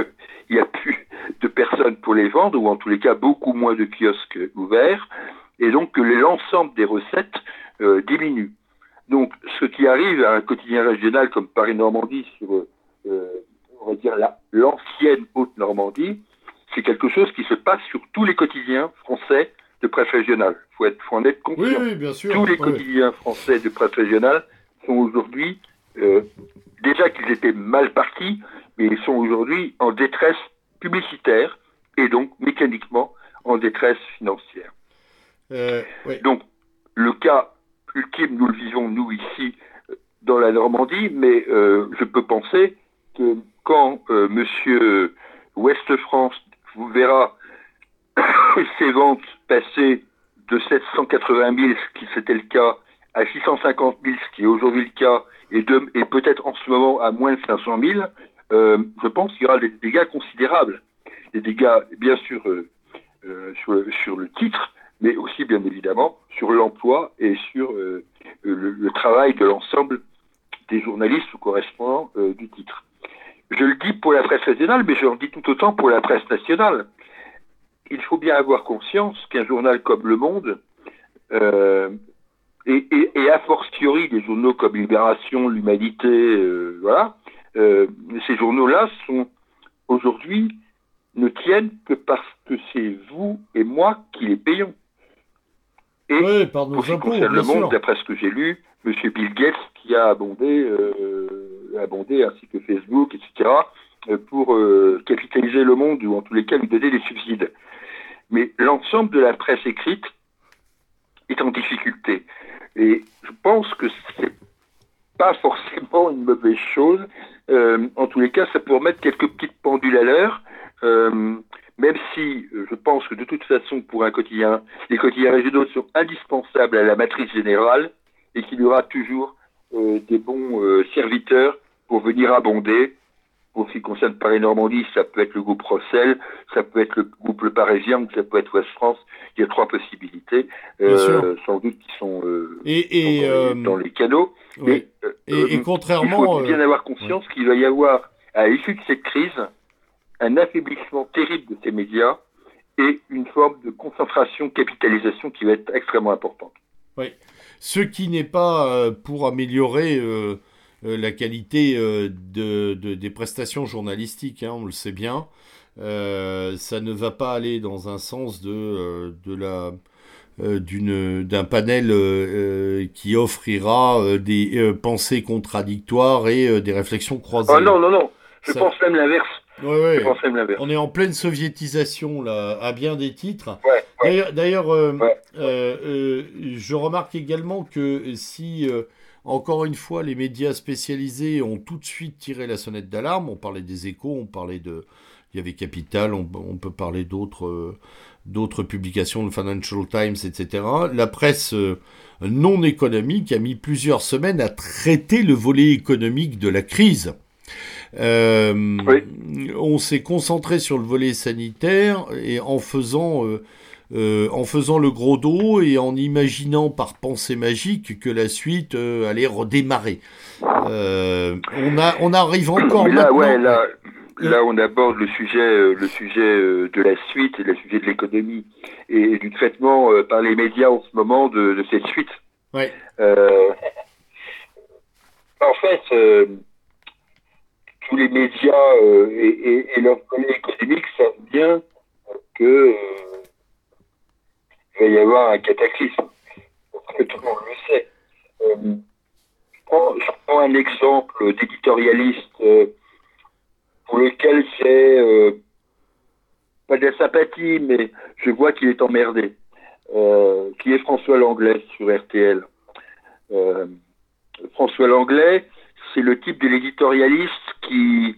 il n'y a plus de personnes pour les vendre, ou en tous les cas beaucoup moins de kiosques ouverts, et donc que l'ensemble des recettes euh, diminue. Donc ce qui arrive à un quotidien régional comme Paris-Normandie sur, euh, on va dire, l'ancienne Haute-Normandie, c'est quelque chose qui se passe sur tous les quotidiens français de presse régionale. Il faut, faut, en être conscient. Oui, bien sûr. Tous les quotidiens français de presse régionale sont aujourd'hui euh, déjà qu'ils étaient mal partis, mais ils sont aujourd'hui en détresse publicitaire et donc mécaniquement en détresse financière. Euh, donc le cas ultime, nous le vivons nous ici dans la Normandie, mais euh, je peux penser que quand Monsieur Ouest France vous verra ses ventes passer de 780 000, ce qui c'était le cas, à 650 000, ce qui est aujourd'hui le cas, et, et peut-être en ce moment à moins de 500 000, euh, je pense qu'il y aura des dégâts considérables. Des dégâts, bien sûr, euh, euh, sur, sur, le titre, mais aussi, bien évidemment, sur l'emploi et sur euh, le, le, travail de l'ensemble des journalistes ou correspondants euh, du titre. Je le dis pour la presse régionale, mais je le dis tout autant pour la presse nationale. Il faut bien avoir conscience qu'un journal comme Le Monde, euh, et, et, et, a fortiori des journaux comme Libération, l'Humanité, euh, voilà, euh, ces journaux-là sont aujourd'hui ne tiennent que parce que c'est vous et moi qui les payons. Et oui, par nos pour ce qui concerne le monde, d'après ce que j'ai lu, M. Bill Gates qui a abondé, euh, abondé ainsi que Facebook, etc., euh, pour euh, capitaliser le monde ou en tous les cas lui donner des subsides. Mais l'ensemble de la presse écrite est en difficulté. Et je pense que c'est pas forcément une mauvaise chose. Euh, en tous les cas, ça peut remettre quelques petites pendules à l'heure. Euh, même si euh, je pense que de toute façon, pour un quotidien, les quotidiens régionaux sont indispensables à la matrice générale et qu'il y aura toujours des bons serviteurs pour venir abonder. Pour ce qui concerne Paris-Normandie, ça peut être le groupe Rossel, ça peut être le groupe Le Parisien, ça peut être Ouest France. Il y a trois possibilités, euh, sans doute qui sont, euh, Et, et, sont dans, les, euh, dans les canaux. oui. Mais, euh, Et- et contrairement, il faut bien avoir conscience qu'il va y avoir, à l'issue de cette crise, un affaiblissement terrible de ces médias et une forme de concentration, capitalisation qui va être extrêmement importante. ce qui n'est pas pour améliorer euh, la qualité euh, de, de- des prestations journalistiques, hein, on le sait bien. Euh, ça ne va pas aller dans un sens de, euh, de la euh, d'une d'un panel euh, euh, qui offrira euh, des euh, pensées contradictoires et euh, des réflexions croisées. Oh non, non, non, je Ça- pense même l'inverse. Ouais, ouais. On est en pleine soviétisation là, à bien des titres. Ouais. D'ailleurs, euh, euh, euh, je remarque également que si, encore une fois, les médias spécialisés ont tout de suite tiré la sonnette d'alarme, on parlait des échos, on parlait de... Il y avait Capital, on, on peut parler d'autres d'autres publications, le Financial Times, etc. La presse non économique a mis plusieurs semaines à traiter le volet économique de la crise. Euh, On s'est concentré sur le volet sanitaire et en faisant, euh, euh, en faisant le gros dos et en imaginant par pensée magique que la suite euh, allait redémarrer. Euh, on, a, on arrive encore Mais là, maintenant. ouais, là, là, on aborde le sujet, le sujet de la suite, et le sujet de l'économie et du traitement par les médias en ce moment de, de cette suite. Ouais. Euh, en fait, euh, tous les médias euh, et, et, et leurs collègues économiques savent bien que euh, il va y avoir un cataclysme. Que tout le monde le sait. Euh, je, prends, je prends un exemple d'éditorialiste euh, pour lequel j'ai euh, pas de la sympathie, mais je vois qu'il est emmerdé, euh, qui est François Langlais sur RTL. François Langlais, c'est le type de l'éditorialiste qui,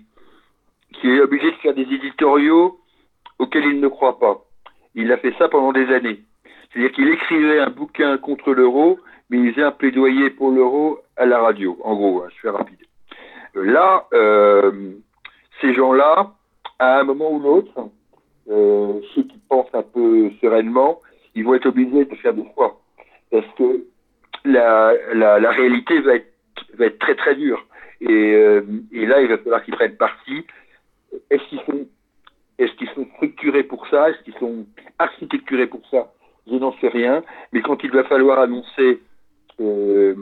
qui est obligé de faire des éditoriaux auxquels il ne croit pas. Il a fait ça pendant des années. C'est-à-dire qu'il écrivait un bouquin contre l'euro, mais il faisait un plaidoyer pour l'euro à la radio. En gros, hein, je fais rapide. Là, euh, ces gens-là, à un moment ou l'autre, euh, ceux qui pensent un peu sereinement, ils vont être obligés de faire des choix. Parce que la, la réalité va être, va être très très dure. Et, euh, et là, il va falloir qu'ils prennent parti. Est-ce qu'ils sont, est-ce qu'ils sont structurés pour ça? Est-ce qu'ils sont architecturés pour ça? Je n'en sais rien. Mais quand il va falloir annoncer euh,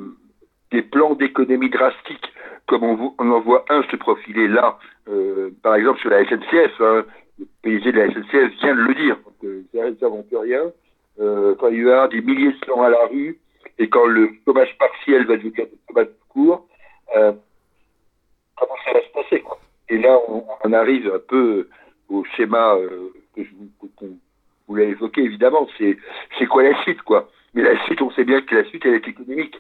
des plans d'économie drastiques, comme on, en voit un se profiler là, euh, par exemple sur la SNCF, hein, le PDG de la SNCF vient de le dire, donc euh, ils n'inventent rien. Quand il y avoir des milliers de gens à la rue, et quand le chômage partiel va devenir le chômage court, euh, comment ça va se passer quoi? Et là, on, on, arrive un peu au schéma euh, que je qu'on vous l'a évoqué évidemment. C'est c'est quoi la suite quoi? Mais la suite, on sait bien que la suite elle est économique.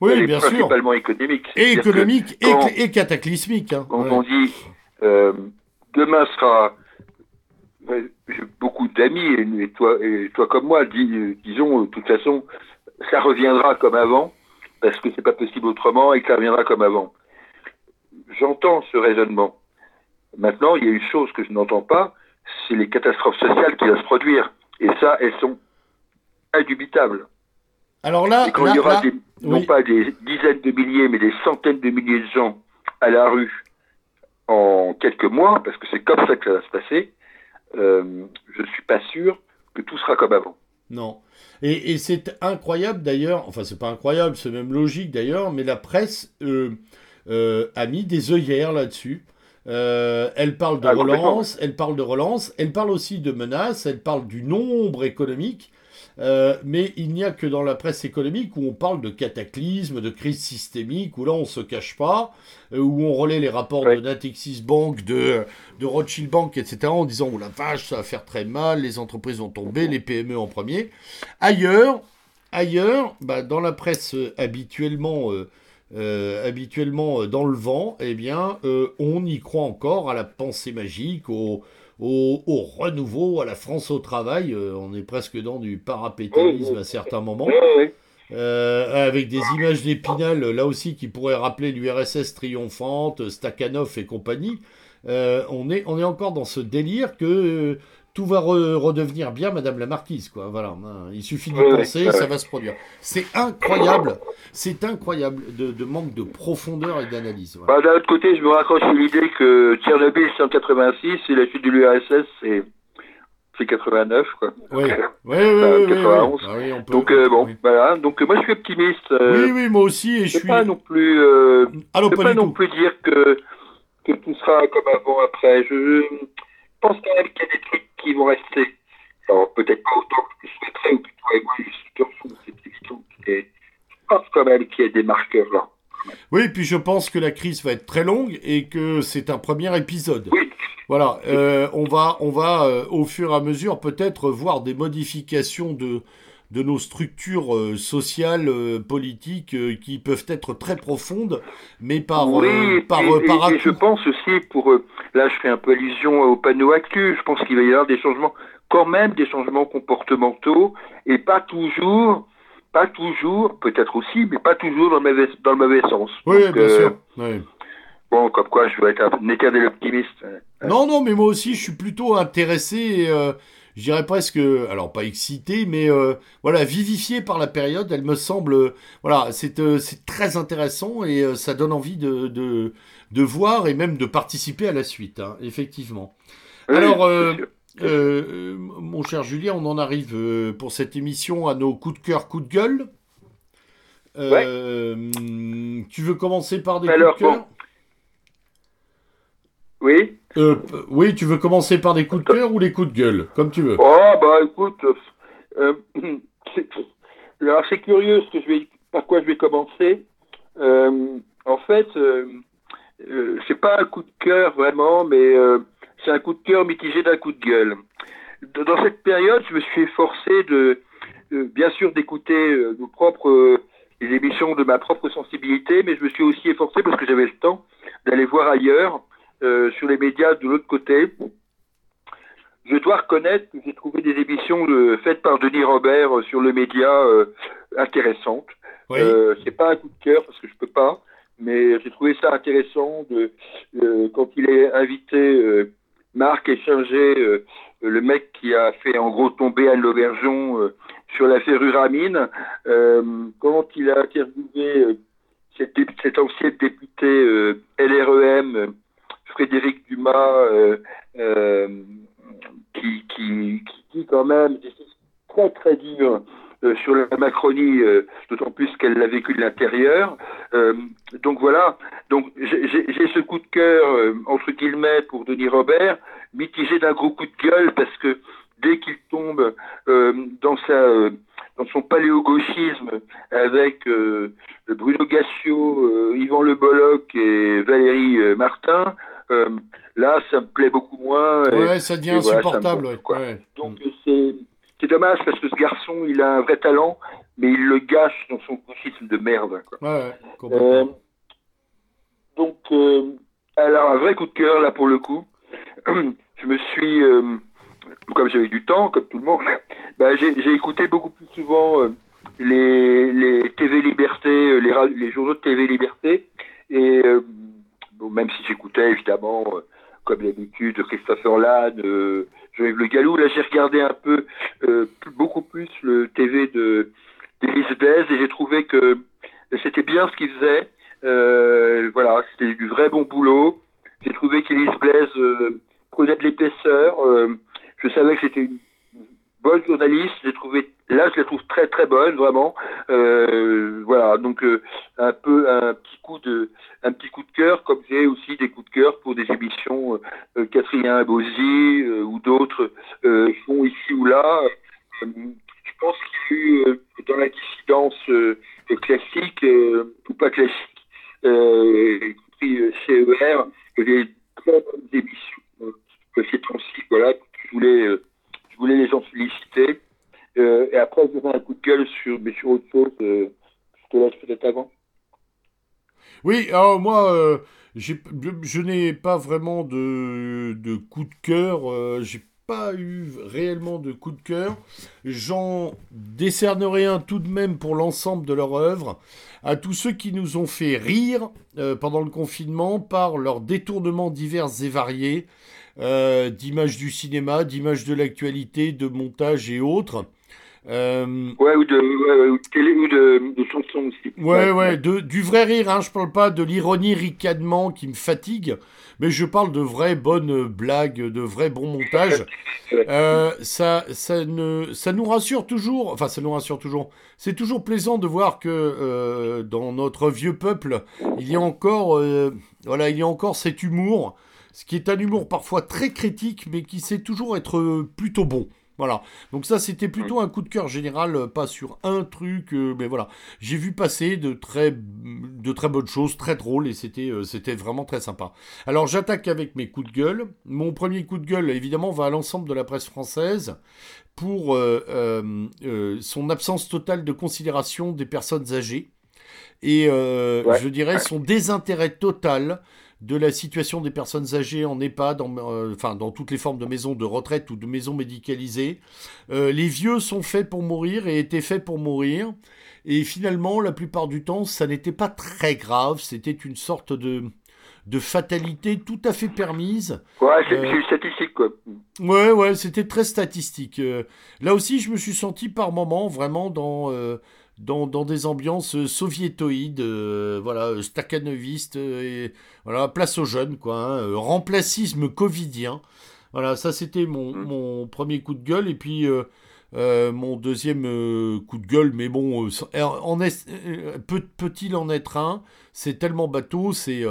Oui, elle bien est sûr. principalement économique. Et économique et, quand, et, cataclysmique. Hein. Quand ouais. on dit euh, demain sera j'ai beaucoup d'amis, et, toi, et toi comme moi, disons, de toute façon, ça reviendra comme avant, parce que c'est pas possible autrement et que ça reviendra comme avant. J'entends ce raisonnement. Maintenant, il y a une chose que je n'entends pas, c'est les catastrophes sociales qui vont se produire. Et ça, elles sont indubitables. Alors là, quand il y aura non pas des dizaines de milliers, mais des centaines de milliers de gens à la rue en quelques mois, parce que c'est comme ça que ça va se passer, euh, je ne suis pas sûr que tout sera comme avant. Non. Et, c'est incroyable d'ailleurs, enfin c'est pas incroyable, c'est même logique d'ailleurs, mais la presse euh, euh, a mis des œillères là-dessus. elle parle de ah, relance, elle parle de relance, elle parle aussi de menaces, elle parle du nombre économique. Euh, mais il n'y a que dans la presse économique où on parle de cataclysme, de crise systémique, où là on se cache pas, euh, où on relaie les rapports de Natixis Bank, de, de Rothschild Bank, etc., en disant oh la vache, ça va faire très mal, les entreprises vont tomber, les PME en premier. Ailleurs, ailleurs, bah, dans la presse euh, habituellement, habituellement dans le vent, eh bien, on y croit encore à la pensée magique, au au, renouveau, à la France au travail. Euh, on est presque dans du parapétalisme à certains moments. Euh, avec des images d'Épinal, là aussi, qui pourraient rappeler l'URSS triomphante, Stakhanov et compagnie. Euh, on, est, on est encore dans ce délire que tout va redevenir bien, Madame la Marquise, quoi. Voilà, hein. il suffit de penser, ça va se produire. C'est incroyable, c'est incroyable de, manque de profondeur et d'analyse. Bah, d'un autre côté, je me raccroche sur l'idée que Tchernobyl c'est en 86 et la chute de l'URSS c'est c'est 89 quoi. Oui, oui, oui, 91. Ah donc euh, bon, voilà. Donc moi je suis optimiste. Euh, oui, oui, moi aussi et je suis. Pas non plus. Euh, Alors, pas, pas non plus dire que que tout sera comme avant après. Je pense quand même qu'il y a des trucs qui vont rester. Alors, peut-être pas autant que je souhaiterais, ou plutôt avec moi, c'est évident. je pense quand même qu'il y a des marqueurs là. Oui, puis je pense que la crise va être très longue et que c'est un premier épisode. Oui. Voilà, euh, on va, on va euh, au fur et à mesure peut-être voir des modifications de, de nos structures euh, sociales, euh, politiques, euh, qui peuvent être très profondes, mais par oui, par, par et, je pense aussi pour là, je fais un peu allusion au panneau actuel. Je pense qu'il va y avoir des changements, quand même des changements comportementaux, et pas toujours, pas toujours, peut-être aussi, mais pas toujours dans le mauvais, dans le mauvais sens. Oui, bien sûr. Bon, comme quoi, je vais être un éternel optimiste. Non, non, mais moi aussi, je suis plutôt intéressé je dirais presque, alors pas excité, mais euh, voilà, vivifié par la période. Elle me semble, voilà, c'est euh, très intéressant et euh, ça donne envie de, de, voir et même de participer à la suite, hein, effectivement. alors, mon cher Julien, on en arrive pour cette émission à nos coups de cœur, coups de gueule. Tu veux commencer par des coups de cœur? Oui. Euh, oui, tu veux commencer par des coups de cœur ou les coups de gueule, comme tu veux. Oh, bah écoute, euh, c'est curieux ce que je vais, par quoi je vais commencer. Euh, en fait, c'est pas un coup de cœur vraiment, mais c'est un coup de cœur mitigé d'un coup de gueule. Dans cette période, je me suis efforcé de, bien sûr, d'écouter nos propres les émissions de ma propre sensibilité, mais je me suis aussi efforcé parce que j'avais le temps d'aller voir ailleurs euh, sur les médias de l'autre côté. Je dois reconnaître que j'ai trouvé des émissions faites par Denis Robert euh, sur le média euh, intéressantes. Oui. c'est pas un coup de cœur parce que je peux pas, mais j'ai trouvé ça intéressant de quand il est invité Marc échanger le mec qui a fait en gros tomber Anne Lauvergeon sur l'affaire Uramine, quand il a interviewé cette, cette ancienne députée LREM Frédéric Dumas, euh, euh, qui, dit quand même des choses très très dures euh, sur la Macronie, d'autant plus qu'elle l'a vécu de l'intérieur. donc voilà, donc j'ai ce coup de cœur, entre guillemets, pour Denis Robert, mitigé d'un gros coup de gueule, parce que dès qu'il tombe dans sa dans son paléogauchisme avec Bruno Gassio, Yvan Le Bolloc et Valérie Martin, euh, là, ça me plaît beaucoup moins. Ouais, ça devient insupportable. Donc c'est dommage parce que ce garçon, il a un vrai talent, mais il le gâche dans son gauchisme de merde. Ouais, euh, donc, euh, alors un vrai coup de cœur là pour le coup. Je me suis comme j'avais du temps, comme tout le monde, bah, j'ai écouté beaucoup plus souvent les, les TV Liberté, les, les journaux de TV Liberté. Et même si j'écoutais évidemment, comme d'habitude, Christopher Lann, Jean-Yves Le Gallou, là j'ai regardé un peu, beaucoup plus le TV de d'Élise Blaise et j'ai trouvé que c'était bien ce qu'il faisait. Euh, voilà, c'était du vrai bon boulot. J'ai trouvé qu'Élise Blaise euh, prenait de l'épaisseur. Euh, je savais que c'était une bonne journaliste. J'ai trouvé, là, je la trouve très très bonne, vraiment. Euh, voilà, donc euh, un peu un petit coup de, un petit coup de cœur, comme j'ai aussi des coups de cœur pour des émissions euh, Catherine Bosy ou d'autres font ici ou là. je pense qu'il y a eu dans la dissidence classique ou pas classique euh, y compris euh, CER, des très bonnes émissions que ces temps-ci. Voilà, je voulais, euh, je voulais les en féliciter. Et après, je vais un coup de gueule sur, mais sur autre chose. je te laisse peut-être avant. Oui, alors moi, je n'ai pas vraiment de, de coup de cœur. j'ai pas eu réellement de coup de cœur. J'en décernerai un tout de même pour l'ensemble de leur œuvre à tous ceux qui nous ont fait rire euh, pendant le confinement par leurs détournements divers et variés euh, d'images du cinéma, d'images de l'actualité, de montage et autres. Euh, ouais, ou de, ou de, de, chansons aussi. Ouais, ouais, de, du vrai rire, hein, je parle pas de l'ironie ricanement qui me fatigue, mais je parle de vraies bonnes blagues, de vrais bons montages. Euh, ça, ça, ne, ça nous rassure toujours, enfin, ça nous rassure toujours. C'est toujours plaisant de voir que euh, dans notre vieux peuple, il y a encore, voilà, il y a encore cet humour, ce qui est un humour parfois très critique, mais qui sait toujours être plutôt bon. Voilà. Donc ça, c'était plutôt un coup de cœur général, euh, pas sur un truc, euh, mais voilà. J'ai vu passer de très, de très bonnes choses, très drôles, et c'était, euh, c'était vraiment très sympa. Alors j'attaque avec mes coups de gueule. Mon premier coup de gueule, évidemment, va à l'ensemble de la presse française pour son absence totale de considération des personnes âgées et je dirais son désintérêt total de la situation des personnes âgées en EHPAD, euh, enfin dans toutes les formes de maisons de retraite ou de maisons médicalisées. Euh, les vieux sont faits pour mourir et étaient faits pour mourir. Et finalement, la plupart du temps, ça n'était pas très grave. C'était une sorte de, de fatalité tout à fait permise. Ouais, c'est euh, statistique, quoi. Ouais, ouais, c'était très statistique. là aussi, je me suis senti par moments vraiment dans dans, des ambiances soviétoïdes, euh, voilà, stakhanovistes, et voilà, place aux jeunes, quoi, hein, euh, remplacisme covidien. Voilà, ça c'était mon, mmh. mon, premier coup de gueule, et puis euh, mon deuxième coup de gueule, mais bon, en est, peut-il en être un? C'est tellement bateau, c'est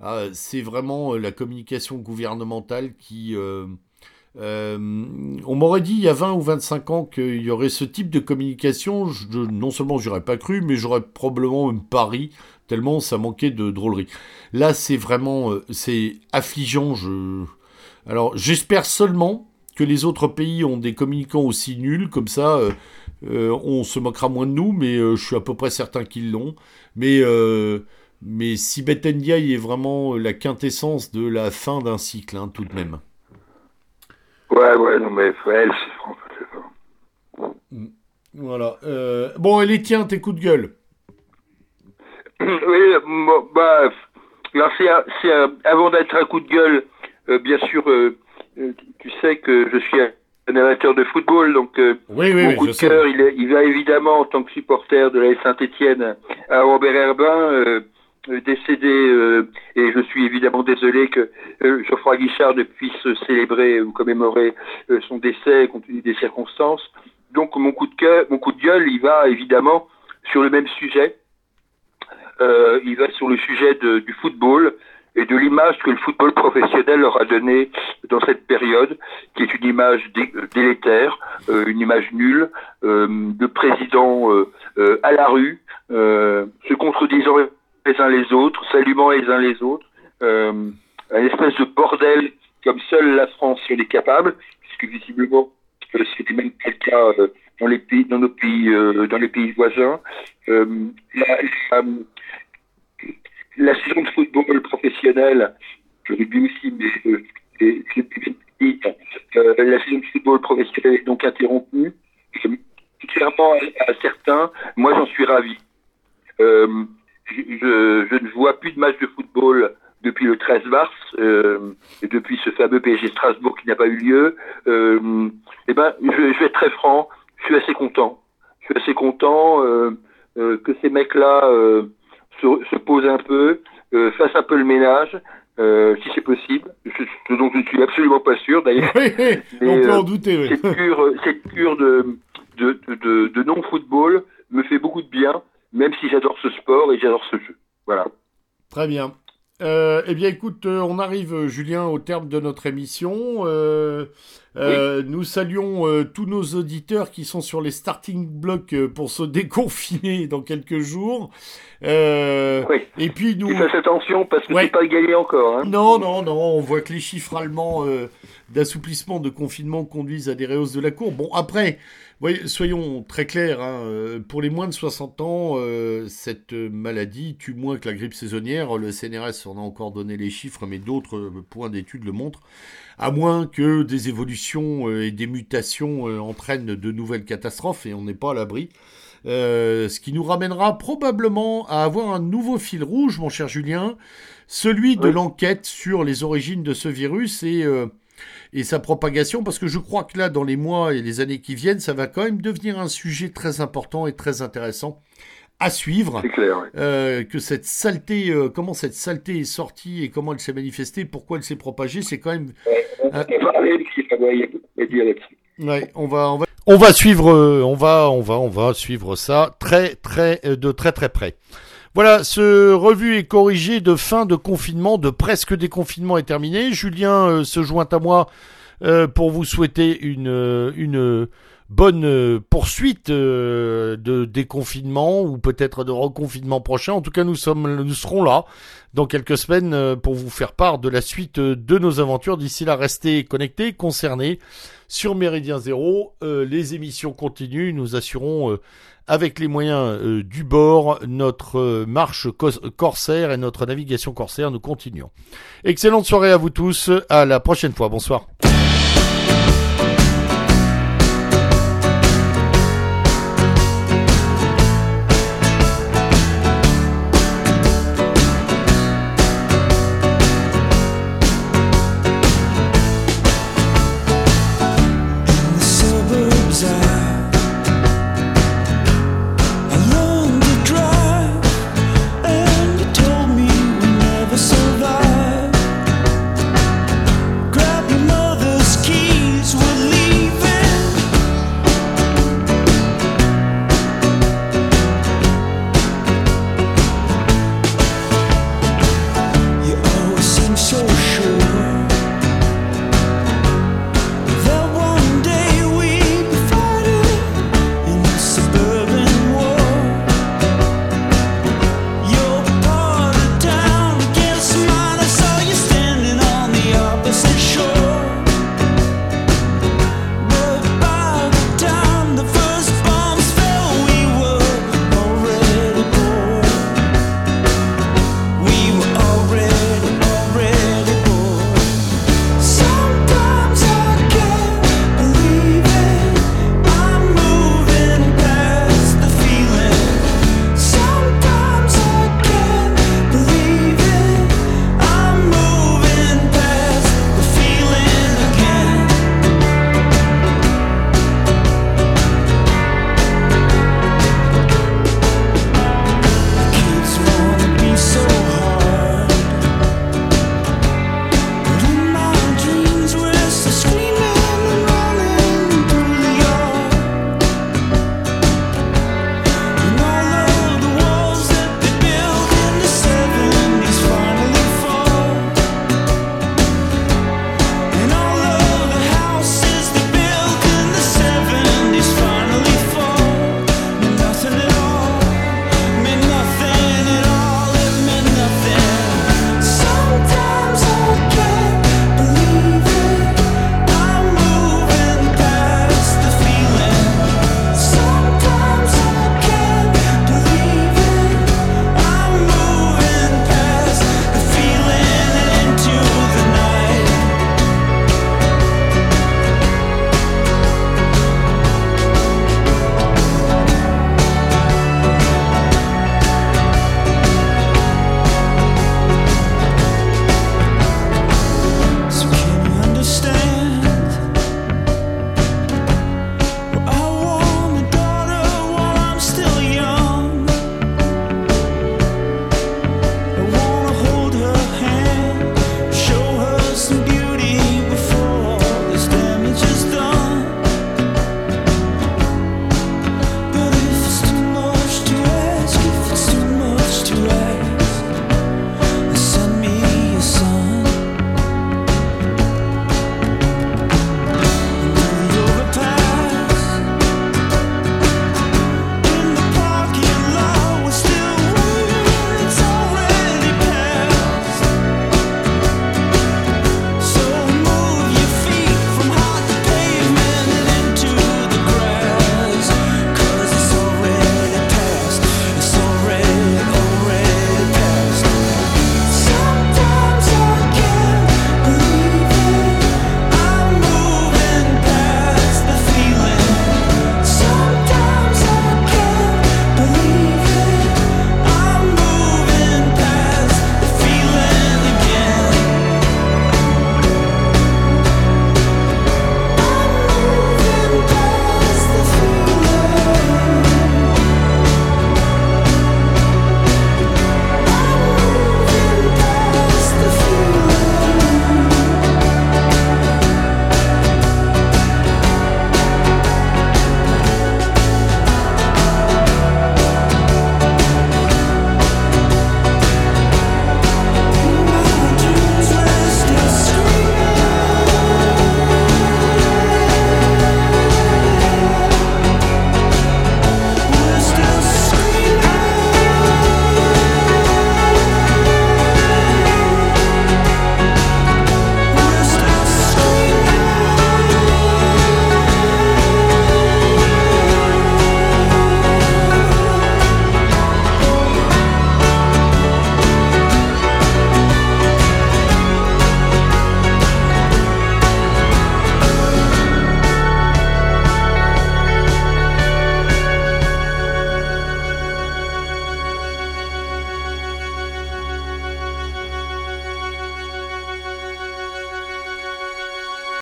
ah, c'est vraiment la communication gouvernementale qui euh, on m'aurait dit il y a 20 ou 25 ans qu'il y aurait ce type de communication. non seulement j'aurais pas cru, mais j'aurais probablement même pari, tellement ça manquait de drôlerie. Là, c'est vraiment euh, c'est affligeant. Je... Alors, j'espère seulement que les autres pays ont des communicants aussi nuls, comme ça, euh, on se moquera moins de nous, mais je suis à peu près certain qu'ils l'ont. Mais, mais si Ndiaye est vraiment la quintessence de la fin d'un cycle, hein, tout de même. Ouais, ouais, non, mais elle, c'est mm. Voilà. Euh, bon, et les tiens, tes coups de gueule Oui, bah, c'est avant d'être un coup de gueule, euh, bien sûr, euh, tu sais que je suis un, amateur de football, donc oui, oui, mon coup de cœur, il, il, va évidemment, en tant que supporter de la Saint-Etienne, à Robert Herbin décédé euh, et je suis évidemment désolé que euh, Geoffroy Guichard ne puisse célébrer ou commémorer son décès compte tenu des circonstances. Donc mon coup de cœur, mon coup de gueule, il va évidemment sur le même sujet. il va sur le sujet du football et de l'image que le football professionnel leur a donnée dans cette période, qui est une image délétère, une image nulle, de présidents à la rue, se contredisant les uns les autres, s'allumant les uns les autres, euh, un espèce de bordel comme seule la France en est capable, puisque visiblement euh, c'était même pas le cas euh, dans les pays, dans nos pays, euh, dans les pays voisins. Euh, la, saison de football professionnel, je dit aussi, mais Et la saison de football professionnel est donc interrompue. Clairement, à, certains, moi j'en suis ravi. Je, je, ne vois plus de matchs de football depuis le 13 mars euh, et depuis ce fameux PSG Strasbourg qui n'a pas eu lieu, euh, eh ben, je, je, vais être très franc, je suis assez content. Je suis assez content euh, que ces mecs-là se, se, posent un peu, fassent un peu le ménage, si c'est possible. Je, donc je ne suis absolument pas sûr d'ailleurs. on peut en douter. Oui. Cette cure, cette cure de, de, de, de non-football me fait beaucoup de bien, même si j'adore ce sport et j'adore ce jeu. Voilà. Très bien. Euh, eh bien, écoute, euh, on arrive, euh, Julien, au terme de notre émission. Euh, euh Nous saluons tous nos auditeurs qui sont sur les starting blocks pour se déconfiner dans quelques jours. oui. Et puis nous. Fais attention parce que c'est pas gagné encore. Hein. Non, non, non. On voit que les chiffres allemands d'assouplissement de confinement conduisent à des rehausses de la courbe. Bon, après. Voyez, soyons très clairs, hein, euh, pour les moins de 60 ans, euh, cette maladie tue moins que la grippe saisonnière. Le CNRS en a encore donné les chiffres, mais d'autres euh, points d'études le montrent. À moins que des évolutions et des mutations entraînent de nouvelles catastrophes, et on n'est pas à l'abri. ce qui nous ramènera probablement à avoir un nouveau fil rouge, mon cher Julien, celui de l'enquête sur les origines de ce virus et et sa propagation, parce que je crois que là, dans les mois et les années qui viennent, ça va quand même devenir un sujet très important et très intéressant à suivre. C'est clair. Euh, que cette saleté, euh, comment cette saleté est sortie et comment elle s'est manifestée, pourquoi elle s'est propagée, c'est quand même. Ouais, on va, on va, on va suivre, euh, on va, on va, on va suivre ça très, très, de très, très près. Voilà, ce revue est corrigé de fin de confinement, de presque déconfinement est terminé. Julien euh, se joint à moi euh, pour vous souhaiter une, euh, une bonne poursuite de déconfinement ou peut-être de reconfinement prochain. En tout cas, nous sommes, nous serons là dans quelques semaines pour vous faire part de la suite de nos aventures. D'ici là, restez connectés, concernés sur Méridien Zéro. les émissions continuent. Nous assurons avec les moyens euh, du bord, notre euh, marche corsaire et notre navigation corsaire, nous continuons. Excellente soirée à vous tous, à la prochaine fois, bonsoir.